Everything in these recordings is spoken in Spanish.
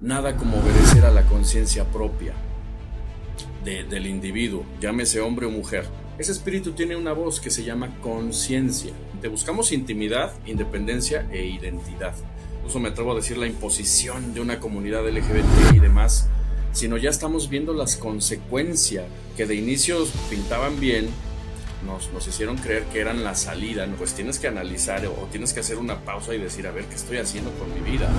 nada como obedecer a la conciencia propia del individuo, llámese hombre o mujer. Ese espíritu tiene una voz que se llama conciencia. Te buscamos intimidad, independencia e identidad. Incluso me atrevo a decir la imposición de una comunidad LGBT y demás, sino ya estamos viendo las consecuencias que de inicio pintaban bien, nos, nos, hicieron creer que eran la salida, pues tienes que analizar o tienes que hacer una pausa y decir, a ver, ¿qué estoy haciendo con mi vida?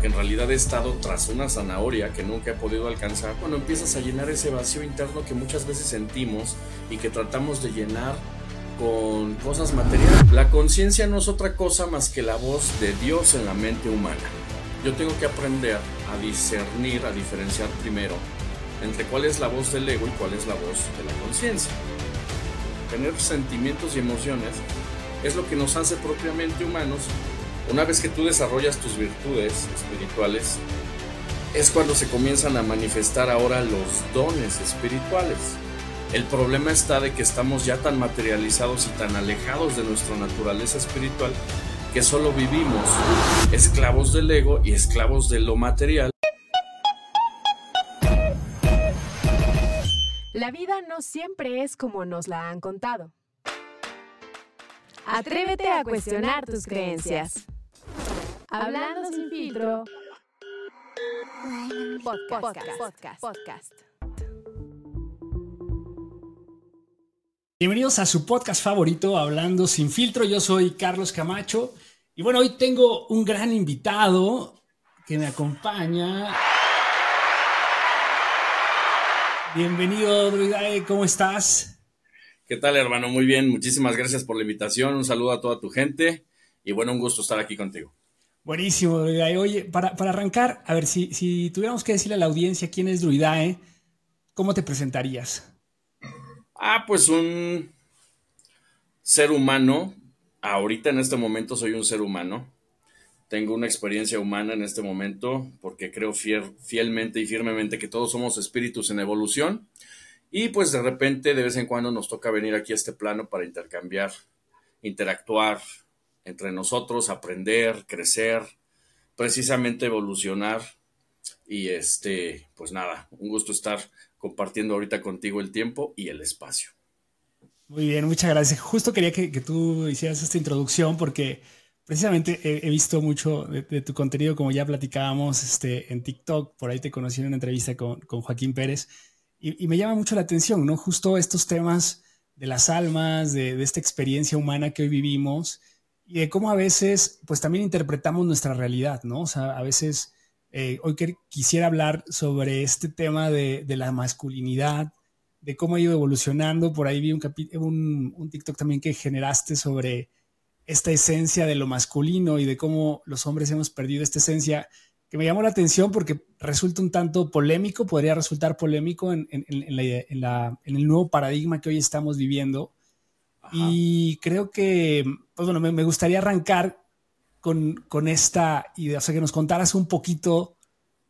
Porque en realidad he estado tras una zanahoria que nunca he podido alcanzar, cuando empiezas a llenar ese vacío interno que muchas veces sentimos y que tratamos de llenar con cosas materiales. La conciencia no es otra cosa más que la voz de Dios en la mente humana. Yo tengo que aprender a discernir, a diferenciar primero entre cuál es la voz del ego y cuál es la voz de la conciencia. Tener sentimientos y emociones es lo que nos hace propiamente humanos una vez que tú desarrollas tus virtudes espirituales, es cuando se comienzan a manifestar ahora los dones espirituales. El problema está de que estamos ya tan materializados y tan alejados de nuestra naturaleza espiritual que solo vivimos esclavos del ego y esclavos de lo material. La vida no siempre es como nos la han contado. Atrévete a cuestionar tus creencias. Hablando sin filtro. Podcast, podcast, Bienvenidos a su podcast favorito, Hablando sin filtro. Yo soy Carlos Camacho. Y bueno, hoy tengo un gran invitado que me acompaña. Bienvenido, Druidae, ¿cómo estás? ¿Qué tal, hermano? Muy bien, muchísimas gracias por la invitación. Un saludo a toda tu gente y bueno, un gusto estar aquí contigo. Buenísimo, Druidae. Oye, para, arrancar, a ver, si, si tuviéramos que decirle a la audiencia quién es Druidae, ¿cómo te presentarías? Ah, pues un ser humano. Ahorita en este momento soy un ser humano. Tengo una experiencia humana en este momento porque creo fielmente y firmemente que todos somos espíritus en evolución. Y pues de repente, de vez en cuando nos toca venir aquí a este plano para intercambiar, interactuar, entre nosotros, aprender, crecer, precisamente evolucionar. Y este, pues nada, un gusto estar compartiendo ahorita contigo el tiempo y el espacio. Muy bien, muchas gracias. Justo quería que, tú hicieras esta introducción porque precisamente he, visto mucho de, tu contenido, como ya platicábamos este, en TikTok, por ahí te conocí en una entrevista con, Joaquín Pérez, y, me llama mucho la atención, ¿no? Justo estos temas de las almas, de esta experiencia humana que hoy vivimos, y de cómo a veces, pues también interpretamos nuestra realidad, ¿no? O sea, a veces, eh, hoy quisiera hablar sobre este tema de, la masculinidad, de cómo ha ido evolucionando. Por ahí vi un, un, un, TikTok también que generaste sobre esta esencia de lo masculino y de cómo los hombres hemos perdido esta esencia, que me llamó la atención porque resulta un tanto polémico, podría resultar polémico en, el nuevo paradigma que hoy estamos viviendo y creo que, pues bueno, me, gustaría arrancar con, con, esta idea, o sea, que nos contaras un poquito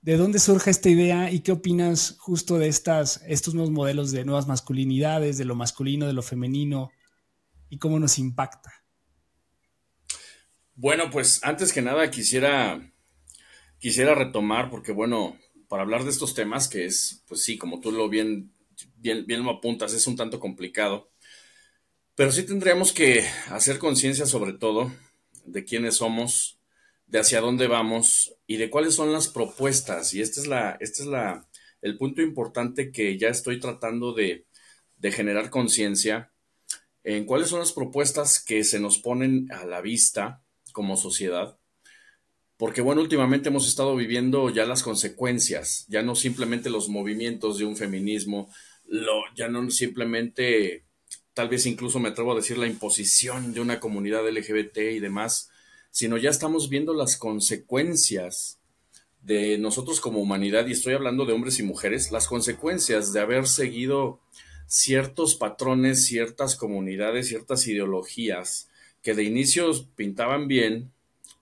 de dónde surge esta idea y qué opinas justo de estas, estos nuevos modelos de nuevas masculinidades, de lo masculino, de lo femenino y cómo nos impacta. Bueno, pues antes que nada quisiera, quisiera retomar, porque bueno, para hablar de estos temas, que es, pues sí, como tú lo bien, bien, bien lo apuntas, es un tanto complicado. Pero sí tendríamos que hacer conciencia sobre todo de quiénes somos, de hacia dónde vamos y de cuáles son las propuestas. Y este es la, este es la, el punto importante que ya estoy tratando de, de generar conciencia en cuáles son las propuestas que se nos ponen a la vista como sociedad. Porque bueno, últimamente hemos estado viviendo ya las consecuencias, ya no simplemente los movimientos de un feminismo, lo, ya no simplemente tal vez incluso me atrevo a decir la imposición de una comunidad LGBT y demás, sino ya estamos viendo las consecuencias de nosotros como humanidad, y estoy hablando de hombres y mujeres, las consecuencias de haber seguido ciertos patrones, ciertas comunidades, ciertas ideologías que de inicio pintaban bien,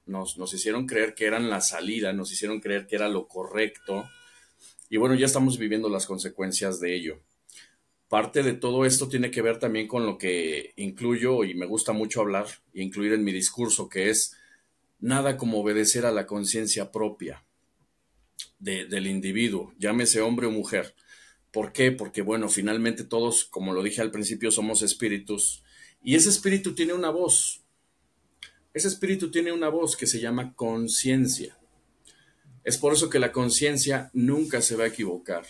nos, nos hicieron creer que eran la salida, nos hicieron creer que era lo correcto, y bueno, ya estamos viviendo las consecuencias de ello. Parte de todo esto tiene que ver también con lo que incluyo y me gusta mucho hablar e incluir en mi discurso, que es nada como obedecer a la conciencia propia del individuo, llámese hombre o mujer. ¿Por qué? Porque, bueno, finalmente todos, como lo dije al principio, somos espíritus. Y ese espíritu tiene una voz. Ese espíritu tiene una voz que se llama conciencia. Es por eso que la conciencia nunca se va a equivocar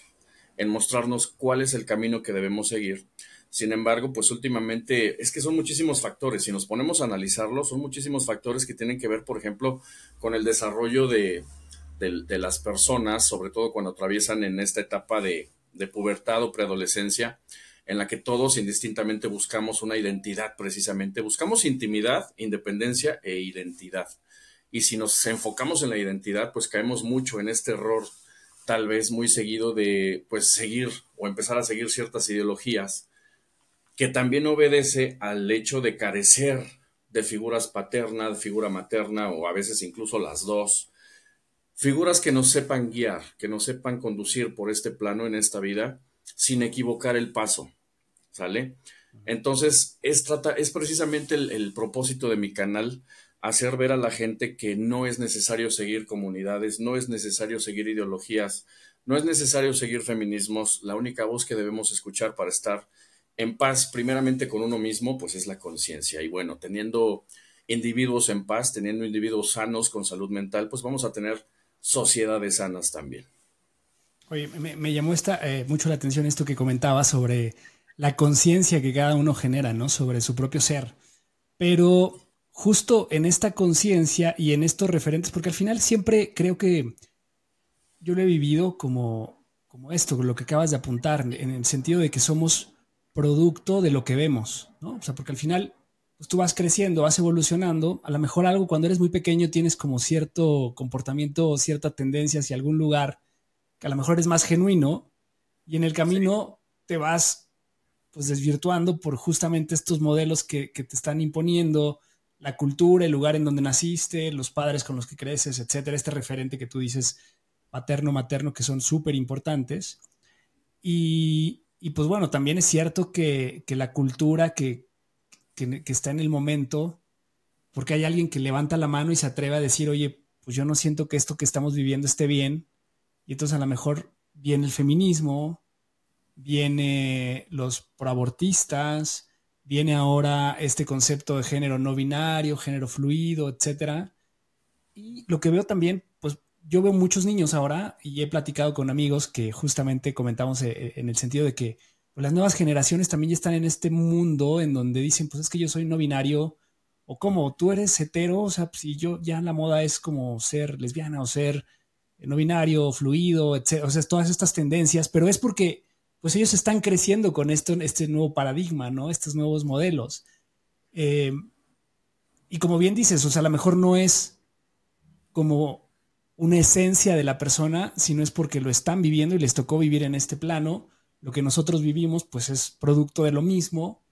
en mostrarnos cuál es el camino que debemos seguir. Sin embargo, pues últimamente es que son muchísimos factores. Si nos ponemos a analizarlo, son muchísimos factores que tienen que ver, por ejemplo, con el desarrollo de, de las personas, sobre todo cuando atraviesan en esta etapa de, de pubertad o preadolescencia, en la que todos indistintamente buscamos una identidad precisamente. Buscamos intimidad, independencia e identidad. Y si nos enfocamos en la identidad, pues caemos mucho en este error tal vez muy seguido de pues seguir o empezar a seguir ciertas ideologías que también obedece al hecho de carecer de figuras paterna, de figura materna o a veces incluso las dos, figuras que nos sepan guiar, que nos sepan conducir por este plano en esta vida sin equivocar el paso, ¿sale? Entonces, es, trata, es precisamente el, el propósito de mi canal hacer ver a la gente que no es necesario seguir comunidades, no es necesario seguir ideologías, no es necesario seguir feminismos, la única voz que debemos escuchar para estar en paz primeramente con uno mismo, pues es la conciencia. Y bueno, teniendo individuos en paz, teniendo individuos sanos con salud mental, pues vamos a tener sociedades sanas también. Oye, me, llamó eh, mucho la atención esto que comentaba sobre la conciencia que cada uno genera, ¿no? Sobre su propio ser. Pero justo en esta conciencia y en estos referentes, porque al final siempre creo que yo lo he vivido como, como esto, lo que acabas de apuntar, en el sentido de que somos producto de lo que vemos, ¿no? O sea, porque al final pues tú vas creciendo, vas evolucionando, a lo mejor algo cuando eres muy pequeño tienes como cierto comportamiento cierta tendencia hacia algún lugar que a lo mejor es más genuino y en el camino te vas pues desvirtuando por justamente estos modelos que, que, te están imponiendo, la cultura, el lugar en donde naciste, los padres con los que creces, etcétera, este referente que tú dices paterno, materno, que son súper importantes. Y, y, pues bueno, también es cierto que, que la cultura que, que, está en el momento, porque hay alguien que levanta la mano y se atreve a decir, oye, pues yo no siento que esto que estamos viviendo esté bien, y entonces a lo mejor viene el feminismo, viene los proabortistas, viene ahora este concepto de género no binario, género fluido, etcétera. Y lo que veo también, pues yo veo muchos niños ahora y he platicado con amigos que justamente comentamos eh, eh, en el sentido de que pues, las nuevas generaciones también ya están en este mundo en donde dicen, pues es que yo soy no binario, o como tú eres hetero, o sea, si yo ya la moda es como ser lesbiana o ser no binario, fluido, etc. O sea, todas estas tendencias, pero es porque pues ellos están creciendo con esto, este nuevo paradigma, ¿no? Estos nuevos modelos. Eh, y como bien dices, o sea, a lo mejor no es como una esencia de la persona, sino es porque lo están viviendo y les tocó vivir en este plano. Lo que nosotros vivimos, pues es producto de lo mismo.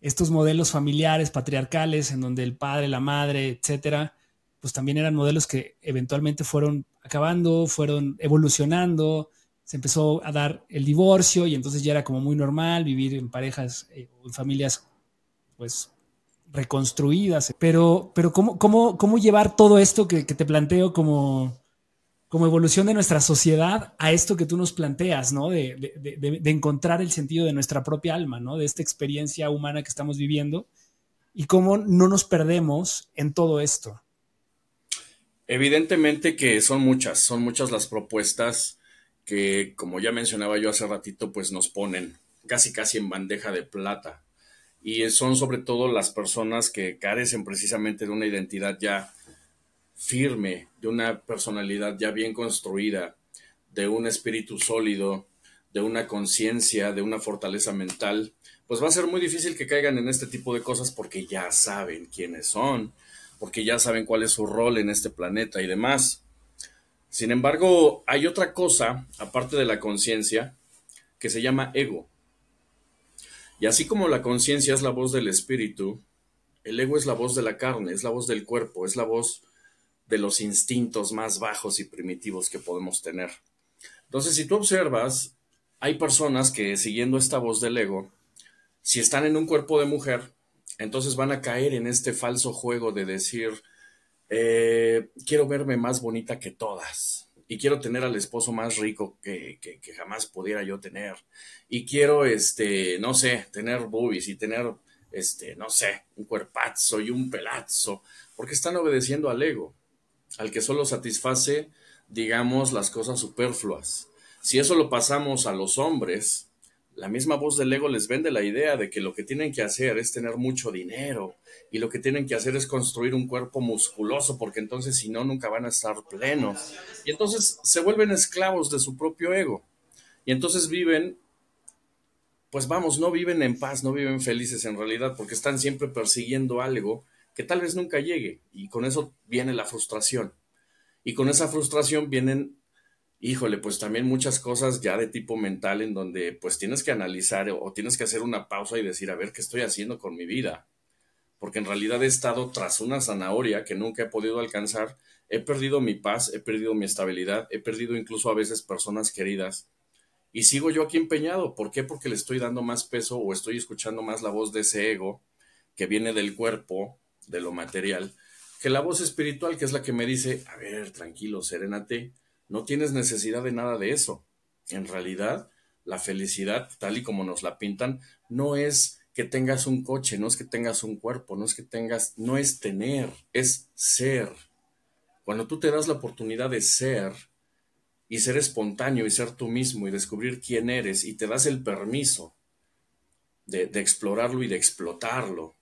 Estos modelos familiares, patriarcales, en donde el padre, la madre, etcétera, pues también eran modelos que eventualmente fueron acabando, fueron evolucionando, se empezó a dar el divorcio y entonces ya era como muy normal vivir en parejas eh, o en familias pues reconstruidas. Pero, pero ¿cómo, cómo, cómo llevar todo esto que, te planteo como, como evolución de nuestra sociedad a esto que tú nos planteas, ¿no? De, de, encontrar el sentido de nuestra propia alma, ¿no? De esta experiencia humana que estamos viviendo y cómo no nos perdemos en todo esto. Evidentemente que son muchas, son muchas las propuestas que, como ya mencionaba yo hace ratito, pues nos ponen casi casi en bandeja de plata. Y son sobre todo las personas que carecen precisamente de una identidad ya firme, de una personalidad ya bien construida, de un espíritu sólido, de una conciencia, de una fortaleza mental, pues va a ser muy difícil que caigan en este tipo de cosas porque ya saben quiénes son, porque ya saben cuál es su rol en este planeta y demás. Sin embargo, hay otra cosa, aparte de la conciencia, que se llama ego. Y así como la conciencia es la voz del espíritu, el ego es la voz de la carne, es la voz del cuerpo, es la voz de los instintos más bajos y primitivos que podemos tener. Entonces, si tú observas, hay personas que siguiendo esta voz del ego, si están en un cuerpo de mujer, entonces van a caer en este falso juego de decir, eh, quiero verme más bonita que todas. y quiero tener al esposo más rico que, que, jamás pudiera yo tener y quiero, este, no sé, tener boobies y tener, este, no sé, un cuerpazo y un pelazo, porque están obedeciendo al ego, al que solo satisface, digamos, las cosas superfluas. Si eso lo pasamos a los hombres, la misma voz del ego les vende la idea de que lo que tienen que hacer es tener mucho dinero y lo que tienen que hacer es construir un cuerpo musculoso porque entonces si no nunca van a estar plenos. Y entonces se vuelven esclavos de su propio ego. Y entonces viven, pues vamos, no viven en paz, no viven felices en realidad porque están siempre persiguiendo algo que tal vez nunca llegue. Y con eso viene la frustración. Y con esa frustración vienen híjole, pues también muchas cosas ya de tipo mental en donde pues tienes que analizar o, tienes que hacer una pausa y decir, a ver, ¿qué estoy haciendo con mi vida? Porque en realidad he estado tras una zanahoria que nunca he podido alcanzar, he perdido mi paz, he perdido mi estabilidad, he perdido incluso a veces personas queridas. Y sigo yo aquí empeñado. ¿Por qué? Porque le estoy dando más peso o estoy escuchando más la voz de ese ego que viene del cuerpo, de lo material, que la voz espiritual, que es la que me dice, a ver, tranquilo, serénate, no tienes necesidad de nada de eso. En realidad, la felicidad, tal y como nos la pintan, no es que tengas un coche, no es que tengas un cuerpo, no es que tengas, no es tener, es ser. Cuando tú te das la oportunidad de ser y ser espontáneo y ser tú mismo y descubrir quién eres y te das el permiso de, explorarlo y de explotarlo,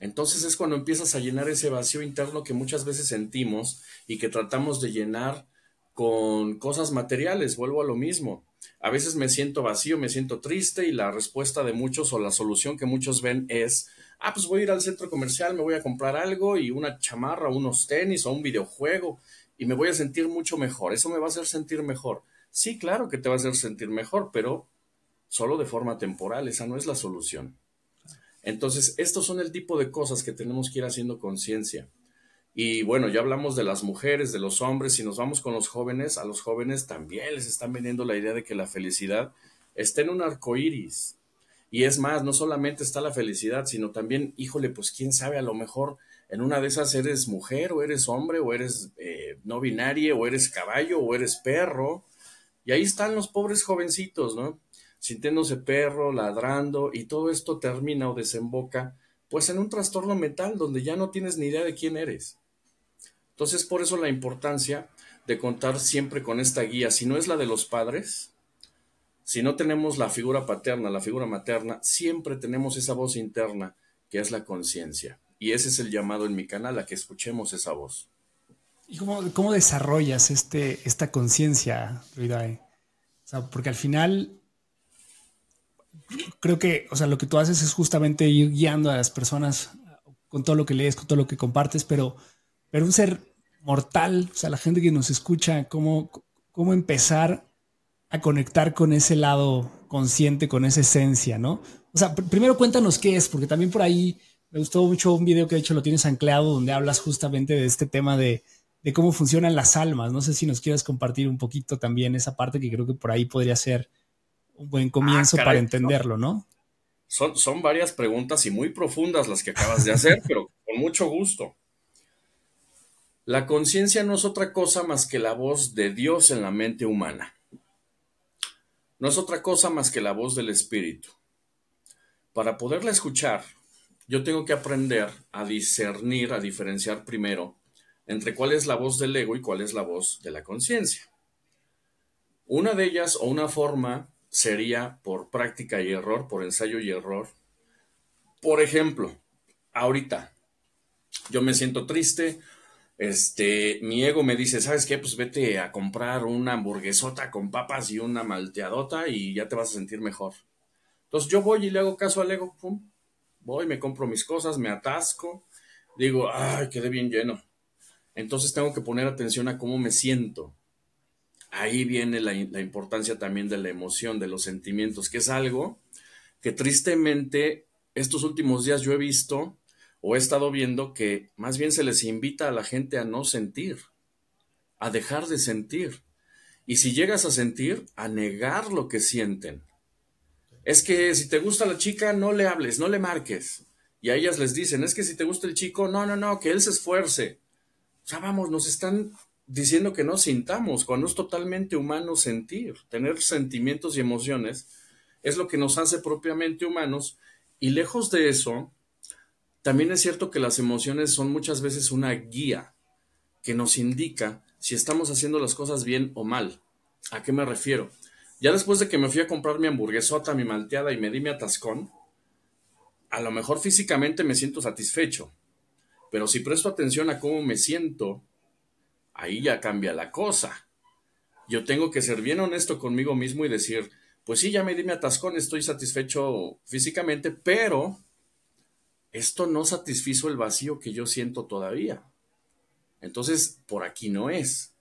entonces es cuando empiezas a llenar ese vacío interno que muchas veces sentimos y que tratamos de llenar con cosas materiales, vuelvo a lo mismo. A veces me siento vacío, me siento triste y la respuesta de muchos o la solución que muchos ven es, ah, pues voy a ir al centro comercial, me voy a comprar algo y una chamarra, unos tenis o un videojuego y me voy a sentir mucho mejor. Eso me va a hacer sentir mejor. Sí, claro que te va a hacer sentir mejor, pero solo de forma temporal, esa no es la solución. Entonces, estos son el tipo de cosas que tenemos que ir haciendo conciencia. Y bueno, ya hablamos de las mujeres, de los hombres, si nos vamos con los jóvenes, a los jóvenes también les están vendiendo la idea de que la felicidad está en un arco iris. Y es más, no solamente está la felicidad, sino también, híjole, pues quién sabe, a lo mejor en una de esas eres mujer, o eres hombre, o eres eh, no binario, o eres caballo, o eres perro. Y ahí están los pobres jovencitos, ¿no? Sintiéndose perro, ladrando, y todo esto termina o desemboca, pues en un trastorno mental donde ya no tienes ni idea de quién eres. Entonces, por eso la importancia de contar siempre con esta guía. Si no es la de los padres, si no tenemos la figura paterna, la figura materna, siempre tenemos esa voz interna que es la conciencia. Y ese es el llamado en mi canal, a que escuchemos esa voz. ¿Y cómo, desarrollas este, esta conciencia, Ruidae? O sea, porque al final creo que, o sea, lo que tú haces es justamente ir guiando a las personas con todo lo que lees, con todo lo que compartes, pero pero un ser mortal, o sea, la gente que nos escucha, cómo, cómo empezar a conectar con ese lado consciente, con esa esencia, ¿no? O sea, primero cuéntanos qué es, porque también por ahí me gustó mucho un video que de hecho lo tienes anclado, donde hablas justamente de este tema de, de cómo funcionan las almas. No sé si nos quieres compartir un poquito también esa parte que creo que por ahí podría ser un buen comienzo ah, para entenderlo, ¿no? Son, son varias preguntas y muy profundas las que acabas de hacer, pero con mucho gusto. La conciencia no es otra cosa más que la voz de Dios en la mente humana. No es otra cosa más que la voz del Espíritu. Para poderla escuchar, yo tengo que aprender a discernir, a diferenciar primero entre cuál es la voz del ego y cuál es la voz de la conciencia. Una de ellas o una forma sería por práctica y error, por ensayo y error. Por ejemplo, ahorita yo me siento triste este, mi ego me dice, ¿sabes qué? Pues vete a comprar una hamburguesota con papas y una malteadota y ya te vas a sentir mejor. Entonces yo voy y le hago caso al ego, pum, voy, me compro mis cosas, me atasco, digo, ay, quedé bien lleno. Entonces tengo que poner atención a cómo me siento. Ahí viene la, la importancia también de la emoción, de los sentimientos, que es algo que tristemente estos últimos días yo he visto o he estado viendo que más bien se les invita a la gente a no sentir, a dejar de sentir. Y si llegas a sentir, a negar lo que sienten. Es que si te gusta la chica, no le hables, no le marques. Y a ellas les dicen, es que si te gusta el chico, no, no, no, que él se esfuerce. O sea, vamos, nos están diciendo que no sintamos, cuando es totalmente humano sentir, tener sentimientos y emociones, es lo que nos hace propiamente humanos. Y lejos de eso, también es cierto que las emociones son muchas veces una guía que nos indica si estamos haciendo las cosas bien o mal. ¿A qué me refiero? Ya después de que me fui a comprar mi hamburguesota, mi malteada y me di mi atascón, a lo mejor físicamente me siento satisfecho, pero si presto atención a cómo me siento, ahí ya cambia la cosa. Yo tengo que ser bien honesto conmigo mismo y decir, pues sí, ya me di mi atascón, estoy satisfecho físicamente, pero esto no satisfizo el vacío que yo siento todavía. Entonces, por aquí no es.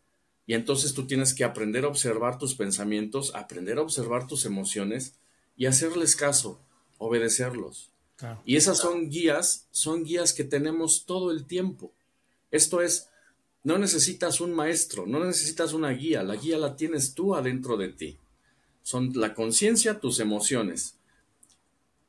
Y entonces tú tienes que aprender a observar tus pensamientos, aprender a observar tus emociones y hacerles caso, obedecerlos. Y esas son guías, son guías que tenemos todo el tiempo. Esto es, no necesitas un maestro, no necesitas una guía, la guía la tienes tú adentro de ti. Son la conciencia, tus emociones.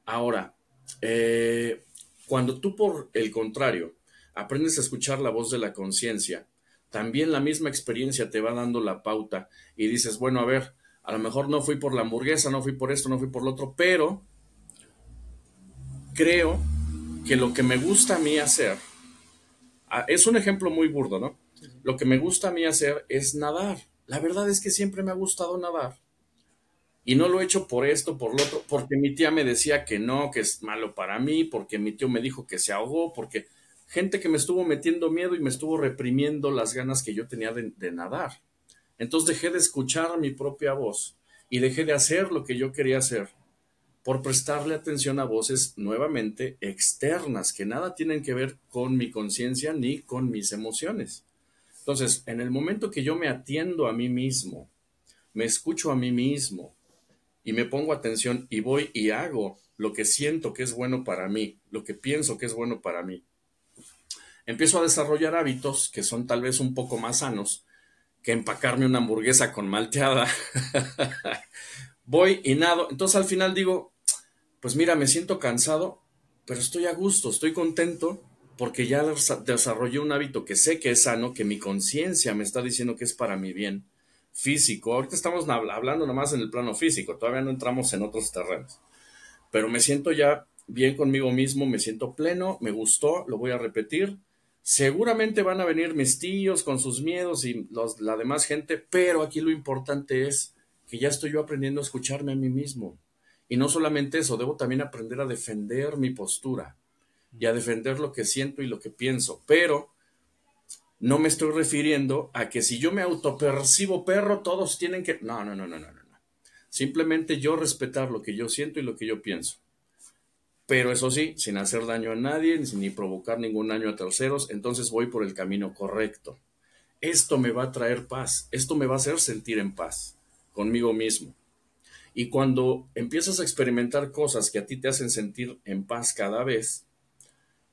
Ahora, eh, cuando tú por el contrario aprendes a escuchar la voz de la conciencia, también la misma experiencia te va dando la pauta y dices, bueno, a ver, a lo mejor no fui por la hamburguesa, no fui por esto, no fui por lo otro, pero creo que lo que me gusta a mí hacer, ah, es un ejemplo muy burdo, ¿no? Lo que me gusta a mí hacer es nadar. La verdad es que siempre me ha gustado nadar. Y no lo he hecho por esto, por lo otro, porque mi tía me decía que no, que es malo para mí, porque mi tío me dijo que se ahogó, porque gente que me estuvo metiendo miedo y me estuvo reprimiendo las ganas que yo tenía de, de nadar. Entonces dejé de escuchar mi propia voz y dejé de hacer lo que yo quería hacer por prestarle atención a voces nuevamente externas que nada tienen que ver con mi conciencia ni con mis emociones. Entonces, en el momento que yo me atiendo a mí mismo, me escucho a mí mismo y me pongo atención y voy y hago lo que siento que es bueno para mí, lo que pienso que es bueno para mí, empiezo a desarrollar hábitos que son tal vez un poco más sanos que empacarme una hamburguesa con malteada. voy y nado. Entonces al final digo, pues mira, me siento cansado, pero estoy a gusto, estoy contento porque ya desarrollé un hábito que sé que es sano, que mi conciencia me está diciendo que es para mi bien físico. Ahorita estamos hablando nomás en el plano físico, todavía no entramos en otros terrenos, pero me siento ya bien conmigo mismo, me siento pleno, me gustó, lo voy a repetir. Seguramente van a venir mis tíos con sus miedos y la demás gente, pero aquí lo importante es que ya estoy yo aprendiendo a escucharme a mí mismo. Y no solamente eso, debo también aprender a defender mi postura y a defender lo que siento y lo que pienso. Pero no me estoy refiriendo a que si yo me autopercibo perro, todos tienen que... No, no, no, no, no, no. Simplemente yo respetar lo que yo siento y lo que yo pienso. Pero eso sí, sin hacer daño a nadie, ni provocar ningún daño a terceros, entonces voy por el camino correcto. Esto me va a traer paz, esto me va a hacer sentir en paz conmigo mismo. Y cuando empiezas a experimentar cosas que a ti te hacen sentir en paz cada vez,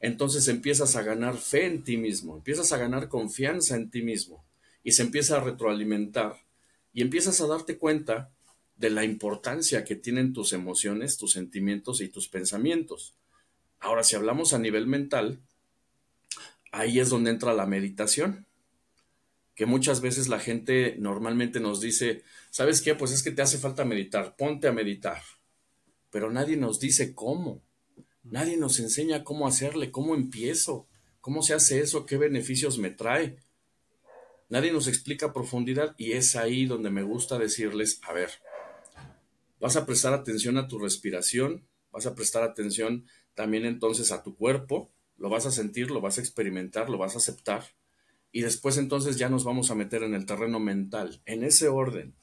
entonces empiezas a ganar fe en ti mismo, empiezas a ganar confianza en ti mismo y se empieza a retroalimentar y empiezas a darte cuenta de la importancia que tienen tus emociones, tus sentimientos y tus pensamientos. Ahora, si hablamos a nivel mental, ahí es donde entra la meditación que muchas veces la gente normalmente nos dice, ¿sabes qué? Pues es que te hace falta meditar, ponte a meditar. Pero nadie nos dice cómo. Nadie nos enseña cómo hacerle, cómo empiezo, cómo se hace eso, qué beneficios me trae. Nadie nos explica profundidad y es ahí donde me gusta decirles, a ver, vas a prestar atención a tu respiración, vas a prestar atención también entonces a tu cuerpo, lo vas a sentir, lo vas a experimentar, lo vas a aceptar y después entonces ya nos vamos a meter en el terreno mental, en ese orden.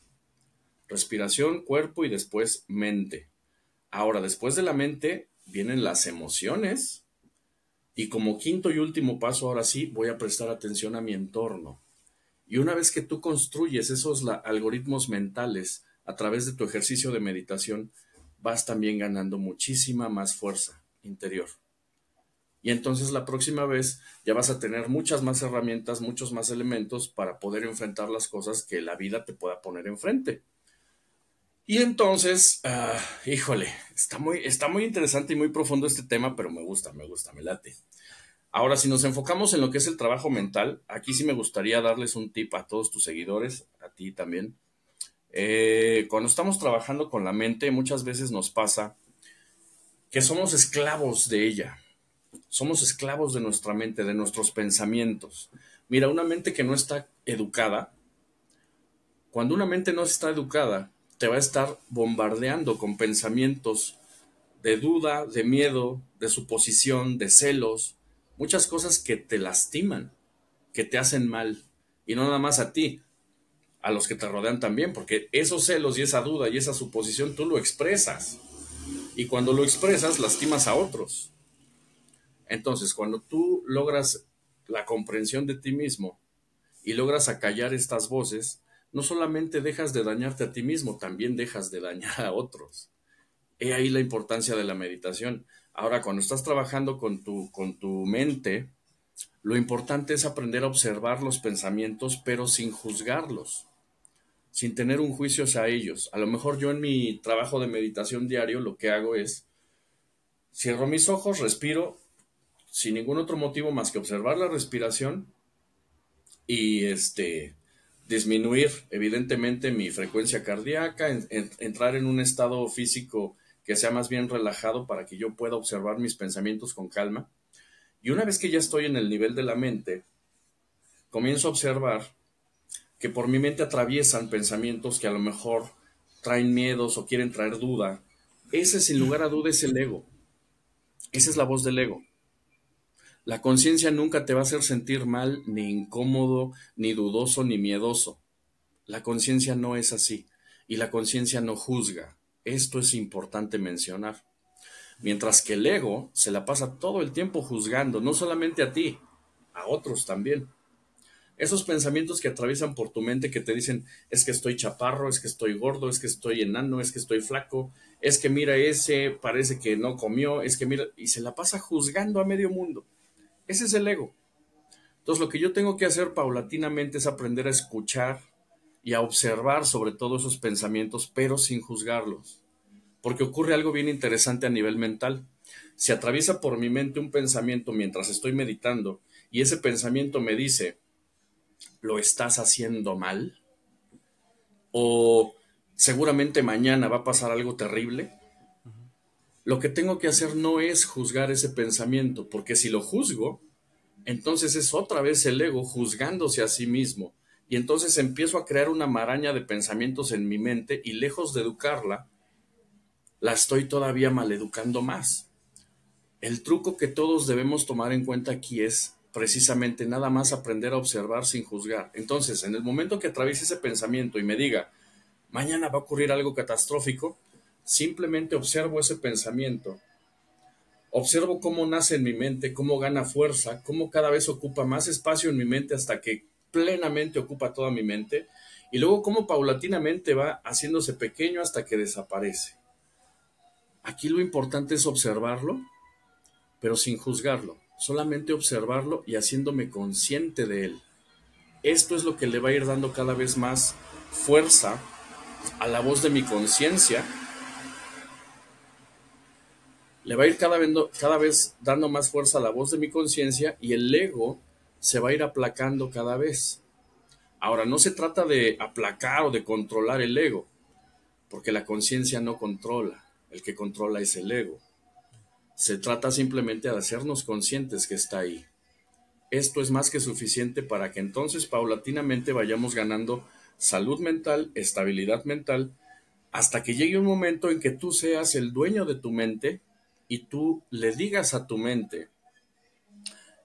Respiración, cuerpo y después mente. Ahora, después de la mente vienen las emociones. Y como quinto y último paso, ahora sí, voy a prestar atención a mi entorno. Y una vez que tú construyes esos algoritmos mentales a través de tu ejercicio de meditación, vas también ganando muchísima más fuerza interior. Y entonces la próxima vez ya vas a tener muchas más herramientas, muchos más elementos para poder enfrentar las cosas que la vida te pueda poner enfrente. Y entonces, ah, híjole, está muy, está muy interesante y muy profundo este tema, pero me gusta, me gusta, me late. Ahora, si nos enfocamos en lo que es el trabajo mental, aquí sí me gustaría darles un tip a todos tus seguidores, a ti también. Eh, cuando estamos trabajando con la mente, muchas veces nos pasa que somos esclavos de ella. Somos esclavos de nuestra mente, de nuestros pensamientos. Mira, una mente que no está educada, cuando una mente no está educada, te va a estar bombardeando con pensamientos de duda, de miedo, de suposición, de celos, muchas cosas que te lastiman, que te hacen mal, y no nada más a ti, a los que te rodean también, porque esos celos y esa duda y esa suposición tú lo expresas. Y cuando lo expresas, lastimas a otros. Entonces, cuando tú logras la comprensión de ti mismo y logras acallar estas voces, no solamente dejas de dañarte a ti mismo, también dejas de dañar a otros. He ahí la importancia de la meditación. Ahora, cuando estás trabajando con tu, con tu mente, lo importante es aprender a observar los pensamientos, pero sin juzgarlos, sin tener un juicio hacia ellos. A lo mejor yo en mi trabajo de meditación diario lo que hago es, cierro mis ojos, respiro, sin ningún otro motivo más que observar la respiración y este disminuir evidentemente mi frecuencia cardíaca, entrar en un estado físico que sea más bien relajado para que yo pueda observar mis pensamientos con calma. Y una vez que ya estoy en el nivel de la mente, comienzo a observar que por mi mente atraviesan pensamientos que a lo mejor traen miedos o quieren traer duda. Ese sin lugar a duda es el ego. Esa es la voz del ego. La conciencia nunca te va a hacer sentir mal, ni incómodo, ni dudoso, ni miedoso. La conciencia no es así. Y la conciencia no juzga. Esto es importante mencionar. Mientras que el ego se la pasa todo el tiempo juzgando, no solamente a ti, a otros también. Esos pensamientos que atraviesan por tu mente que te dicen, es que estoy chaparro, es que estoy gordo, es que estoy enano, es que estoy flaco, es que mira ese, parece que no comió, es que mira, y se la pasa juzgando a medio mundo. Ese es el ego. Entonces lo que yo tengo que hacer paulatinamente es aprender a escuchar y a observar sobre todo esos pensamientos, pero sin juzgarlos. Porque ocurre algo bien interesante a nivel mental. Si atraviesa por mi mente un pensamiento mientras estoy meditando y ese pensamiento me dice, ¿lo estás haciendo mal? O seguramente mañana va a pasar algo terrible. Lo que tengo que hacer no es juzgar ese pensamiento, porque si lo juzgo, entonces es otra vez el ego juzgándose a sí mismo. Y entonces empiezo a crear una maraña de pensamientos en mi mente y lejos de educarla, la estoy todavía maleducando más. El truco que todos debemos tomar en cuenta aquí es precisamente nada más aprender a observar sin juzgar. Entonces, en el momento que atraviese ese pensamiento y me diga, mañana va a ocurrir algo catastrófico, Simplemente observo ese pensamiento. Observo cómo nace en mi mente, cómo gana fuerza, cómo cada vez ocupa más espacio en mi mente hasta que plenamente ocupa toda mi mente y luego cómo paulatinamente va haciéndose pequeño hasta que desaparece. Aquí lo importante es observarlo, pero sin juzgarlo, solamente observarlo y haciéndome consciente de él. Esto es lo que le va a ir dando cada vez más fuerza a la voz de mi conciencia le va a ir cada vez, dando más fuerza a la voz de mi conciencia y el ego se va a ir aplacando cada vez. Ahora, no se trata de aplacar o de controlar el ego, porque la conciencia no controla, el que controla es el ego. Se trata simplemente de hacernos conscientes que está ahí. Esto es más que suficiente para que entonces paulatinamente vayamos ganando salud mental, estabilidad mental, hasta que llegue un momento en que tú seas el dueño de tu mente y tú le digas a tu mente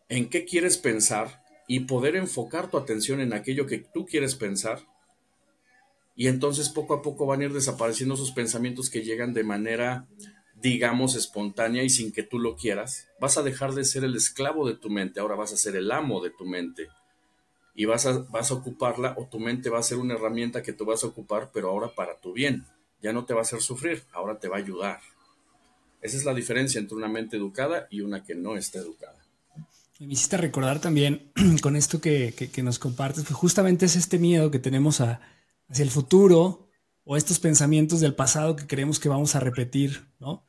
en qué quieres pensar y poder enfocar tu atención en aquello que tú quieres pensar. Y entonces poco a poco van a ir desapareciendo esos pensamientos que llegan de manera, digamos, espontánea y sin que tú lo quieras. Vas a dejar de ser el esclavo de tu mente, ahora vas a ser el amo de tu mente. Y vas a, vas a ocuparla o tu mente va a ser una herramienta que tú vas a ocupar, pero ahora para tu bien. Ya no te va a hacer sufrir, ahora te va a ayudar. Esa es la diferencia entre una mente educada y una que no está educada. Me hiciste recordar también con esto que, nos compartes, pues justamente es este miedo que tenemos hacia el futuro o estos pensamientos del pasado que creemos que vamos a repetir, ¿no?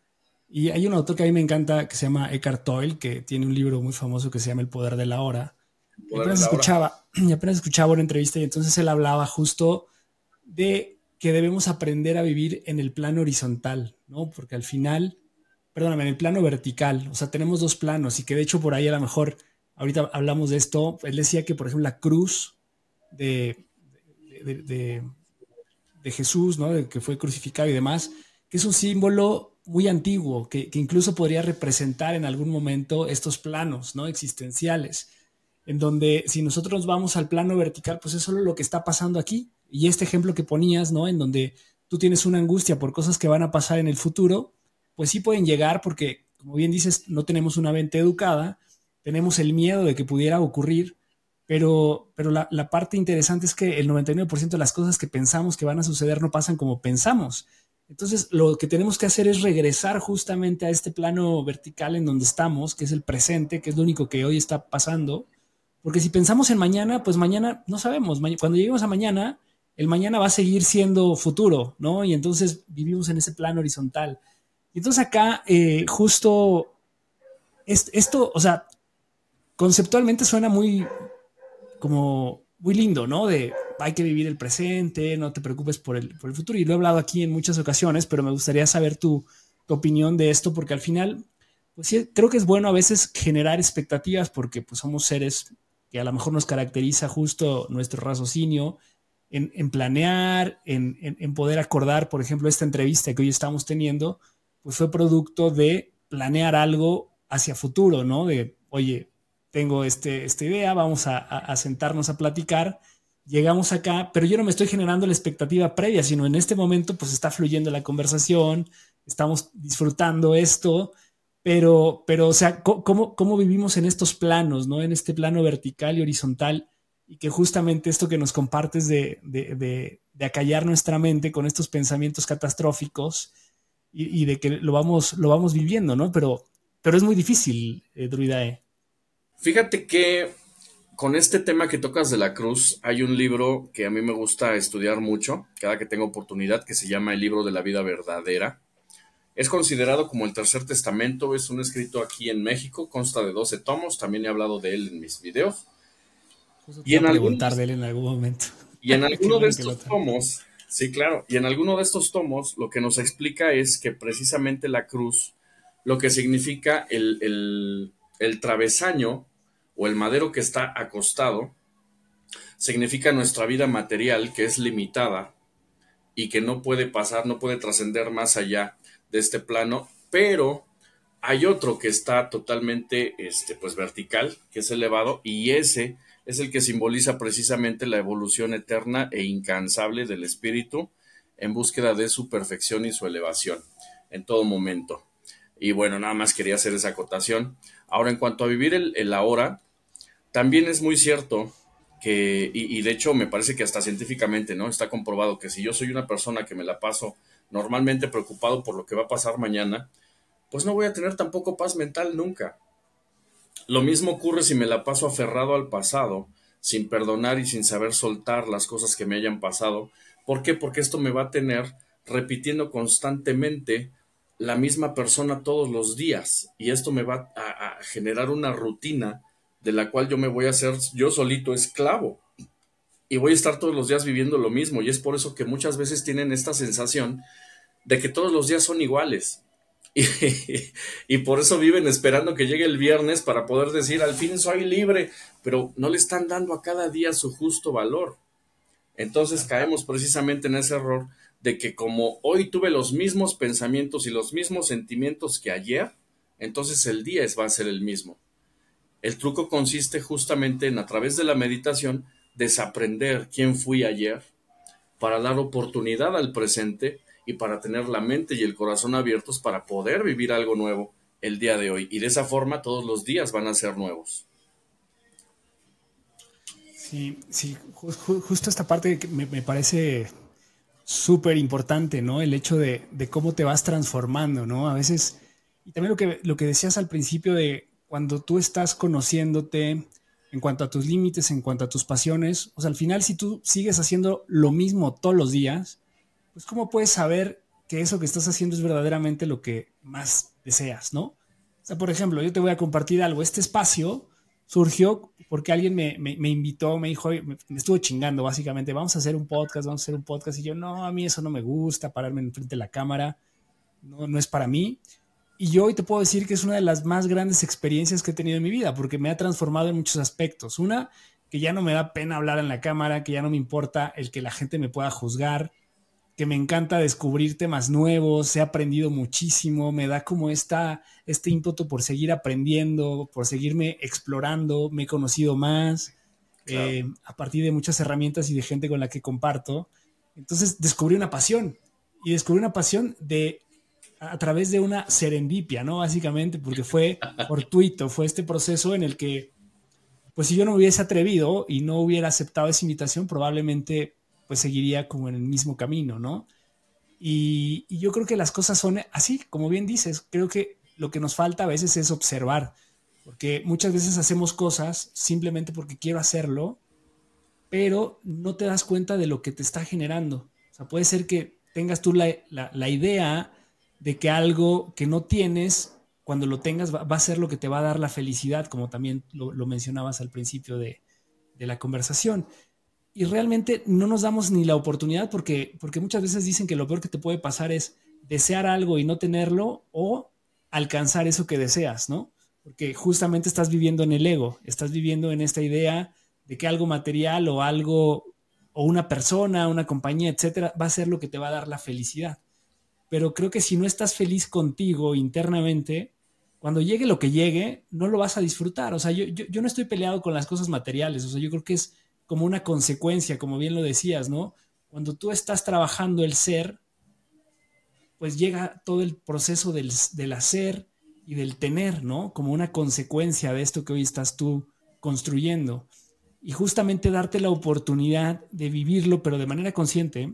Y hay un autor que a mí me encanta que se llama Eckhart Tolle, que tiene un libro muy famoso que se llama El Poder de la Hora. Y apenas, escuchaba, y apenas escuchaba una entrevista y entonces él hablaba justo de que debemos aprender a vivir en el plano horizontal, ¿no? Porque al final, perdóname, en el plano vertical, o sea, tenemos dos planos y que de hecho por ahí a lo mejor, ahorita hablamos de esto, él decía que por ejemplo la cruz de, de, Jesús, ¿no? De que fue crucificado y demás, que es un símbolo muy antiguo, que, que, incluso podría representar en algún momento estos planos, ¿no? Existenciales, en donde si nosotros nos vamos al plano vertical, pues es solo lo que está pasando aquí. Y este ejemplo que ponías, ¿no? En donde tú tienes una angustia por cosas que van a pasar en el futuro, pues sí pueden llegar porque, como bien dices, no tenemos una mente educada, tenemos el miedo de que pudiera ocurrir, pero, pero la, la parte interesante es que el 99% de las cosas que pensamos que van a suceder no pasan como pensamos. Entonces, lo que tenemos que hacer es regresar justamente a este plano vertical en donde estamos, que es el presente, que es lo único que hoy está pasando. Porque si pensamos en mañana, pues mañana no sabemos. Cuando lleguemos a mañana, el mañana va a seguir siendo futuro, ¿no? Y entonces vivimos en ese plano horizontal. Y entonces acá, eh, justo esto, o sea, conceptualmente suena muy, como muy lindo, ¿no? De hay que vivir el presente, no te preocupes por el, por el futuro. Y lo he hablado aquí en muchas ocasiones, pero me gustaría saber tu, opinión de esto, porque al final, pues sí, creo que es bueno a veces generar expectativas, porque pues somos seres que a lo mejor nos caracteriza justo nuestro raciocinio en, planear, en, en, poder acordar, por ejemplo, esta entrevista que hoy estamos teniendo, pues fue producto de planear algo hacia futuro, ¿no? De, oye, tengo este, esta idea, vamos a, sentarnos a platicar, llegamos acá, pero yo no me estoy generando la expectativa previa, sino en este momento pues está fluyendo la conversación, estamos disfrutando esto, pero, pero o sea, ¿cómo, cómo vivimos en estos planos, ¿no? En este plano vertical y horizontal, y que justamente esto que nos compartes de, de, de, acallar nuestra mente con estos pensamientos catastróficos y, de que lo vamos, lo vamos viviendo, ¿no? Pero, pero es muy difícil, eh, Druidae. Fíjate que con este tema que tocas de la cruz, hay un libro que a mí me gusta estudiar mucho, cada que tengo oportunidad, que se llama El libro de la vida verdadera. Es considerado como el tercer testamento, es un escrito aquí en México, consta de 12 tomos, también he hablado de él en mis videos. y en preguntar de él en algún momento. Y en alguno de estos tomos, sí, claro, y en alguno de estos tomos lo que nos explica es que precisamente la cruz, lo que significa el, el, el travesaño, o el madero que está acostado significa nuestra vida material que es limitada y que no puede pasar, no puede trascender más allá de este plano, pero hay otro que está totalmente este, pues vertical, que es elevado, y ese es el que simboliza precisamente la evolución eterna e incansable del espíritu en búsqueda de su perfección y su elevación en todo momento. Y bueno, nada más quería hacer esa acotación. Ahora, en cuanto a vivir el, el ahora, también es muy cierto que, y, de hecho me parece que hasta científicamente, ¿no? Está comprobado que si yo soy una persona que me la paso normalmente preocupado por lo que va a pasar mañana, pues no voy a tener tampoco paz mental nunca. Lo mismo ocurre si me la paso aferrado al pasado, sin perdonar y sin saber soltar las cosas que me hayan pasado. ¿Por qué? Porque esto me va a tener repitiendo constantemente la misma persona todos los días y esto me va a, generar una rutina de la cual yo me voy a hacer yo solito esclavo. Y voy a estar todos los días viviendo lo mismo. Y es por eso que muchas veces tienen esta sensación de que todos los días son iguales. Y, por eso viven esperando que llegue el viernes para poder decir, al fin soy libre, pero no le están dando a cada día su justo valor. Entonces caemos precisamente en ese error de que como hoy tuve los mismos pensamientos y los mismos sentimientos que ayer, entonces el día va a ser el mismo. El truco consiste justamente en, a través de la meditación, desaprender quién fui ayer para dar oportunidad al presente y para tener la mente y el corazón abiertos para poder vivir algo nuevo el día de hoy. Y de esa forma todos los días van a ser nuevos. Sí, sí, justo esta parte me, me parece súper importante, ¿no? El hecho de, de, cómo te vas transformando, ¿no? A veces, y también lo que, lo que decías al principio de cuando tú estás conociéndote en cuanto a tus límites, en cuanto a tus pasiones, o sea, al final si tú sigues haciendo lo mismo todos los días, pues cómo puedes saber que eso que estás haciendo es verdaderamente lo que más deseas, ¿no? O sea, por ejemplo, yo te voy a compartir algo. Este espacio surgió porque alguien me, me, invitó, me dijo, me, estuvo chingando básicamente, vamos a hacer un podcast, vamos a hacer un podcast. Y yo, no, a mí eso no me gusta, pararme enfrente de la cámara, no, no es para mí. Y yo hoy te puedo decir que es una de las más grandes experiencias que he tenido en mi vida, porque me ha transformado en muchos aspectos. Una, que ya no me da pena hablar en la cámara, que ya no me importa el que la gente me pueda juzgar, que me encanta descubrir temas nuevos, he aprendido muchísimo, me da como esta, este ímpetu por seguir aprendiendo, por seguirme explorando, me he conocido más eh, a partir de muchas herramientas y de gente con la que comparto. Entonces descubrí una pasión y descubrí una pasión de a través de una serendipia, ¿no? Básicamente, porque fue fortuito, fue este proceso en el que, pues si yo no hubiese atrevido y no hubiera aceptado esa invitación, probablemente pues seguiría como en el mismo camino, ¿no? Y, yo creo que las cosas son así, como bien dices, creo que lo que nos falta a veces es observar, porque muchas veces hacemos cosas simplemente porque quiero hacerlo, pero no te das cuenta de lo que te está generando. O sea, puede ser que tengas tú la, idea de que algo que no tienes, cuando lo tengas, va, a ser lo que te va a dar la felicidad, como también lo, mencionabas al principio de, de la conversación y realmente no nos damos ni la oportunidad porque, porque muchas veces dicen que lo peor que te puede pasar es desear algo y no tenerlo o alcanzar eso que deseas, ¿no? Porque justamente estás viviendo en el ego, estás viviendo en esta idea de que algo material o algo o una persona, una compañía, etcétera, va a ser lo que te va a dar la felicidad. Pero creo que si no estás feliz contigo internamente, cuando llegue lo que llegue, no lo vas a disfrutar. O sea, yo, yo, yo no estoy peleado con las cosas materiales. O sea, yo creo que es como una consecuencia, como bien lo decías, ¿no? Cuando tú estás trabajando el ser, pues llega todo el proceso del, hacer y del tener, ¿no? Como una consecuencia de esto que hoy estás tú construyendo. Y justamente darte la oportunidad de vivirlo, pero de manera consciente,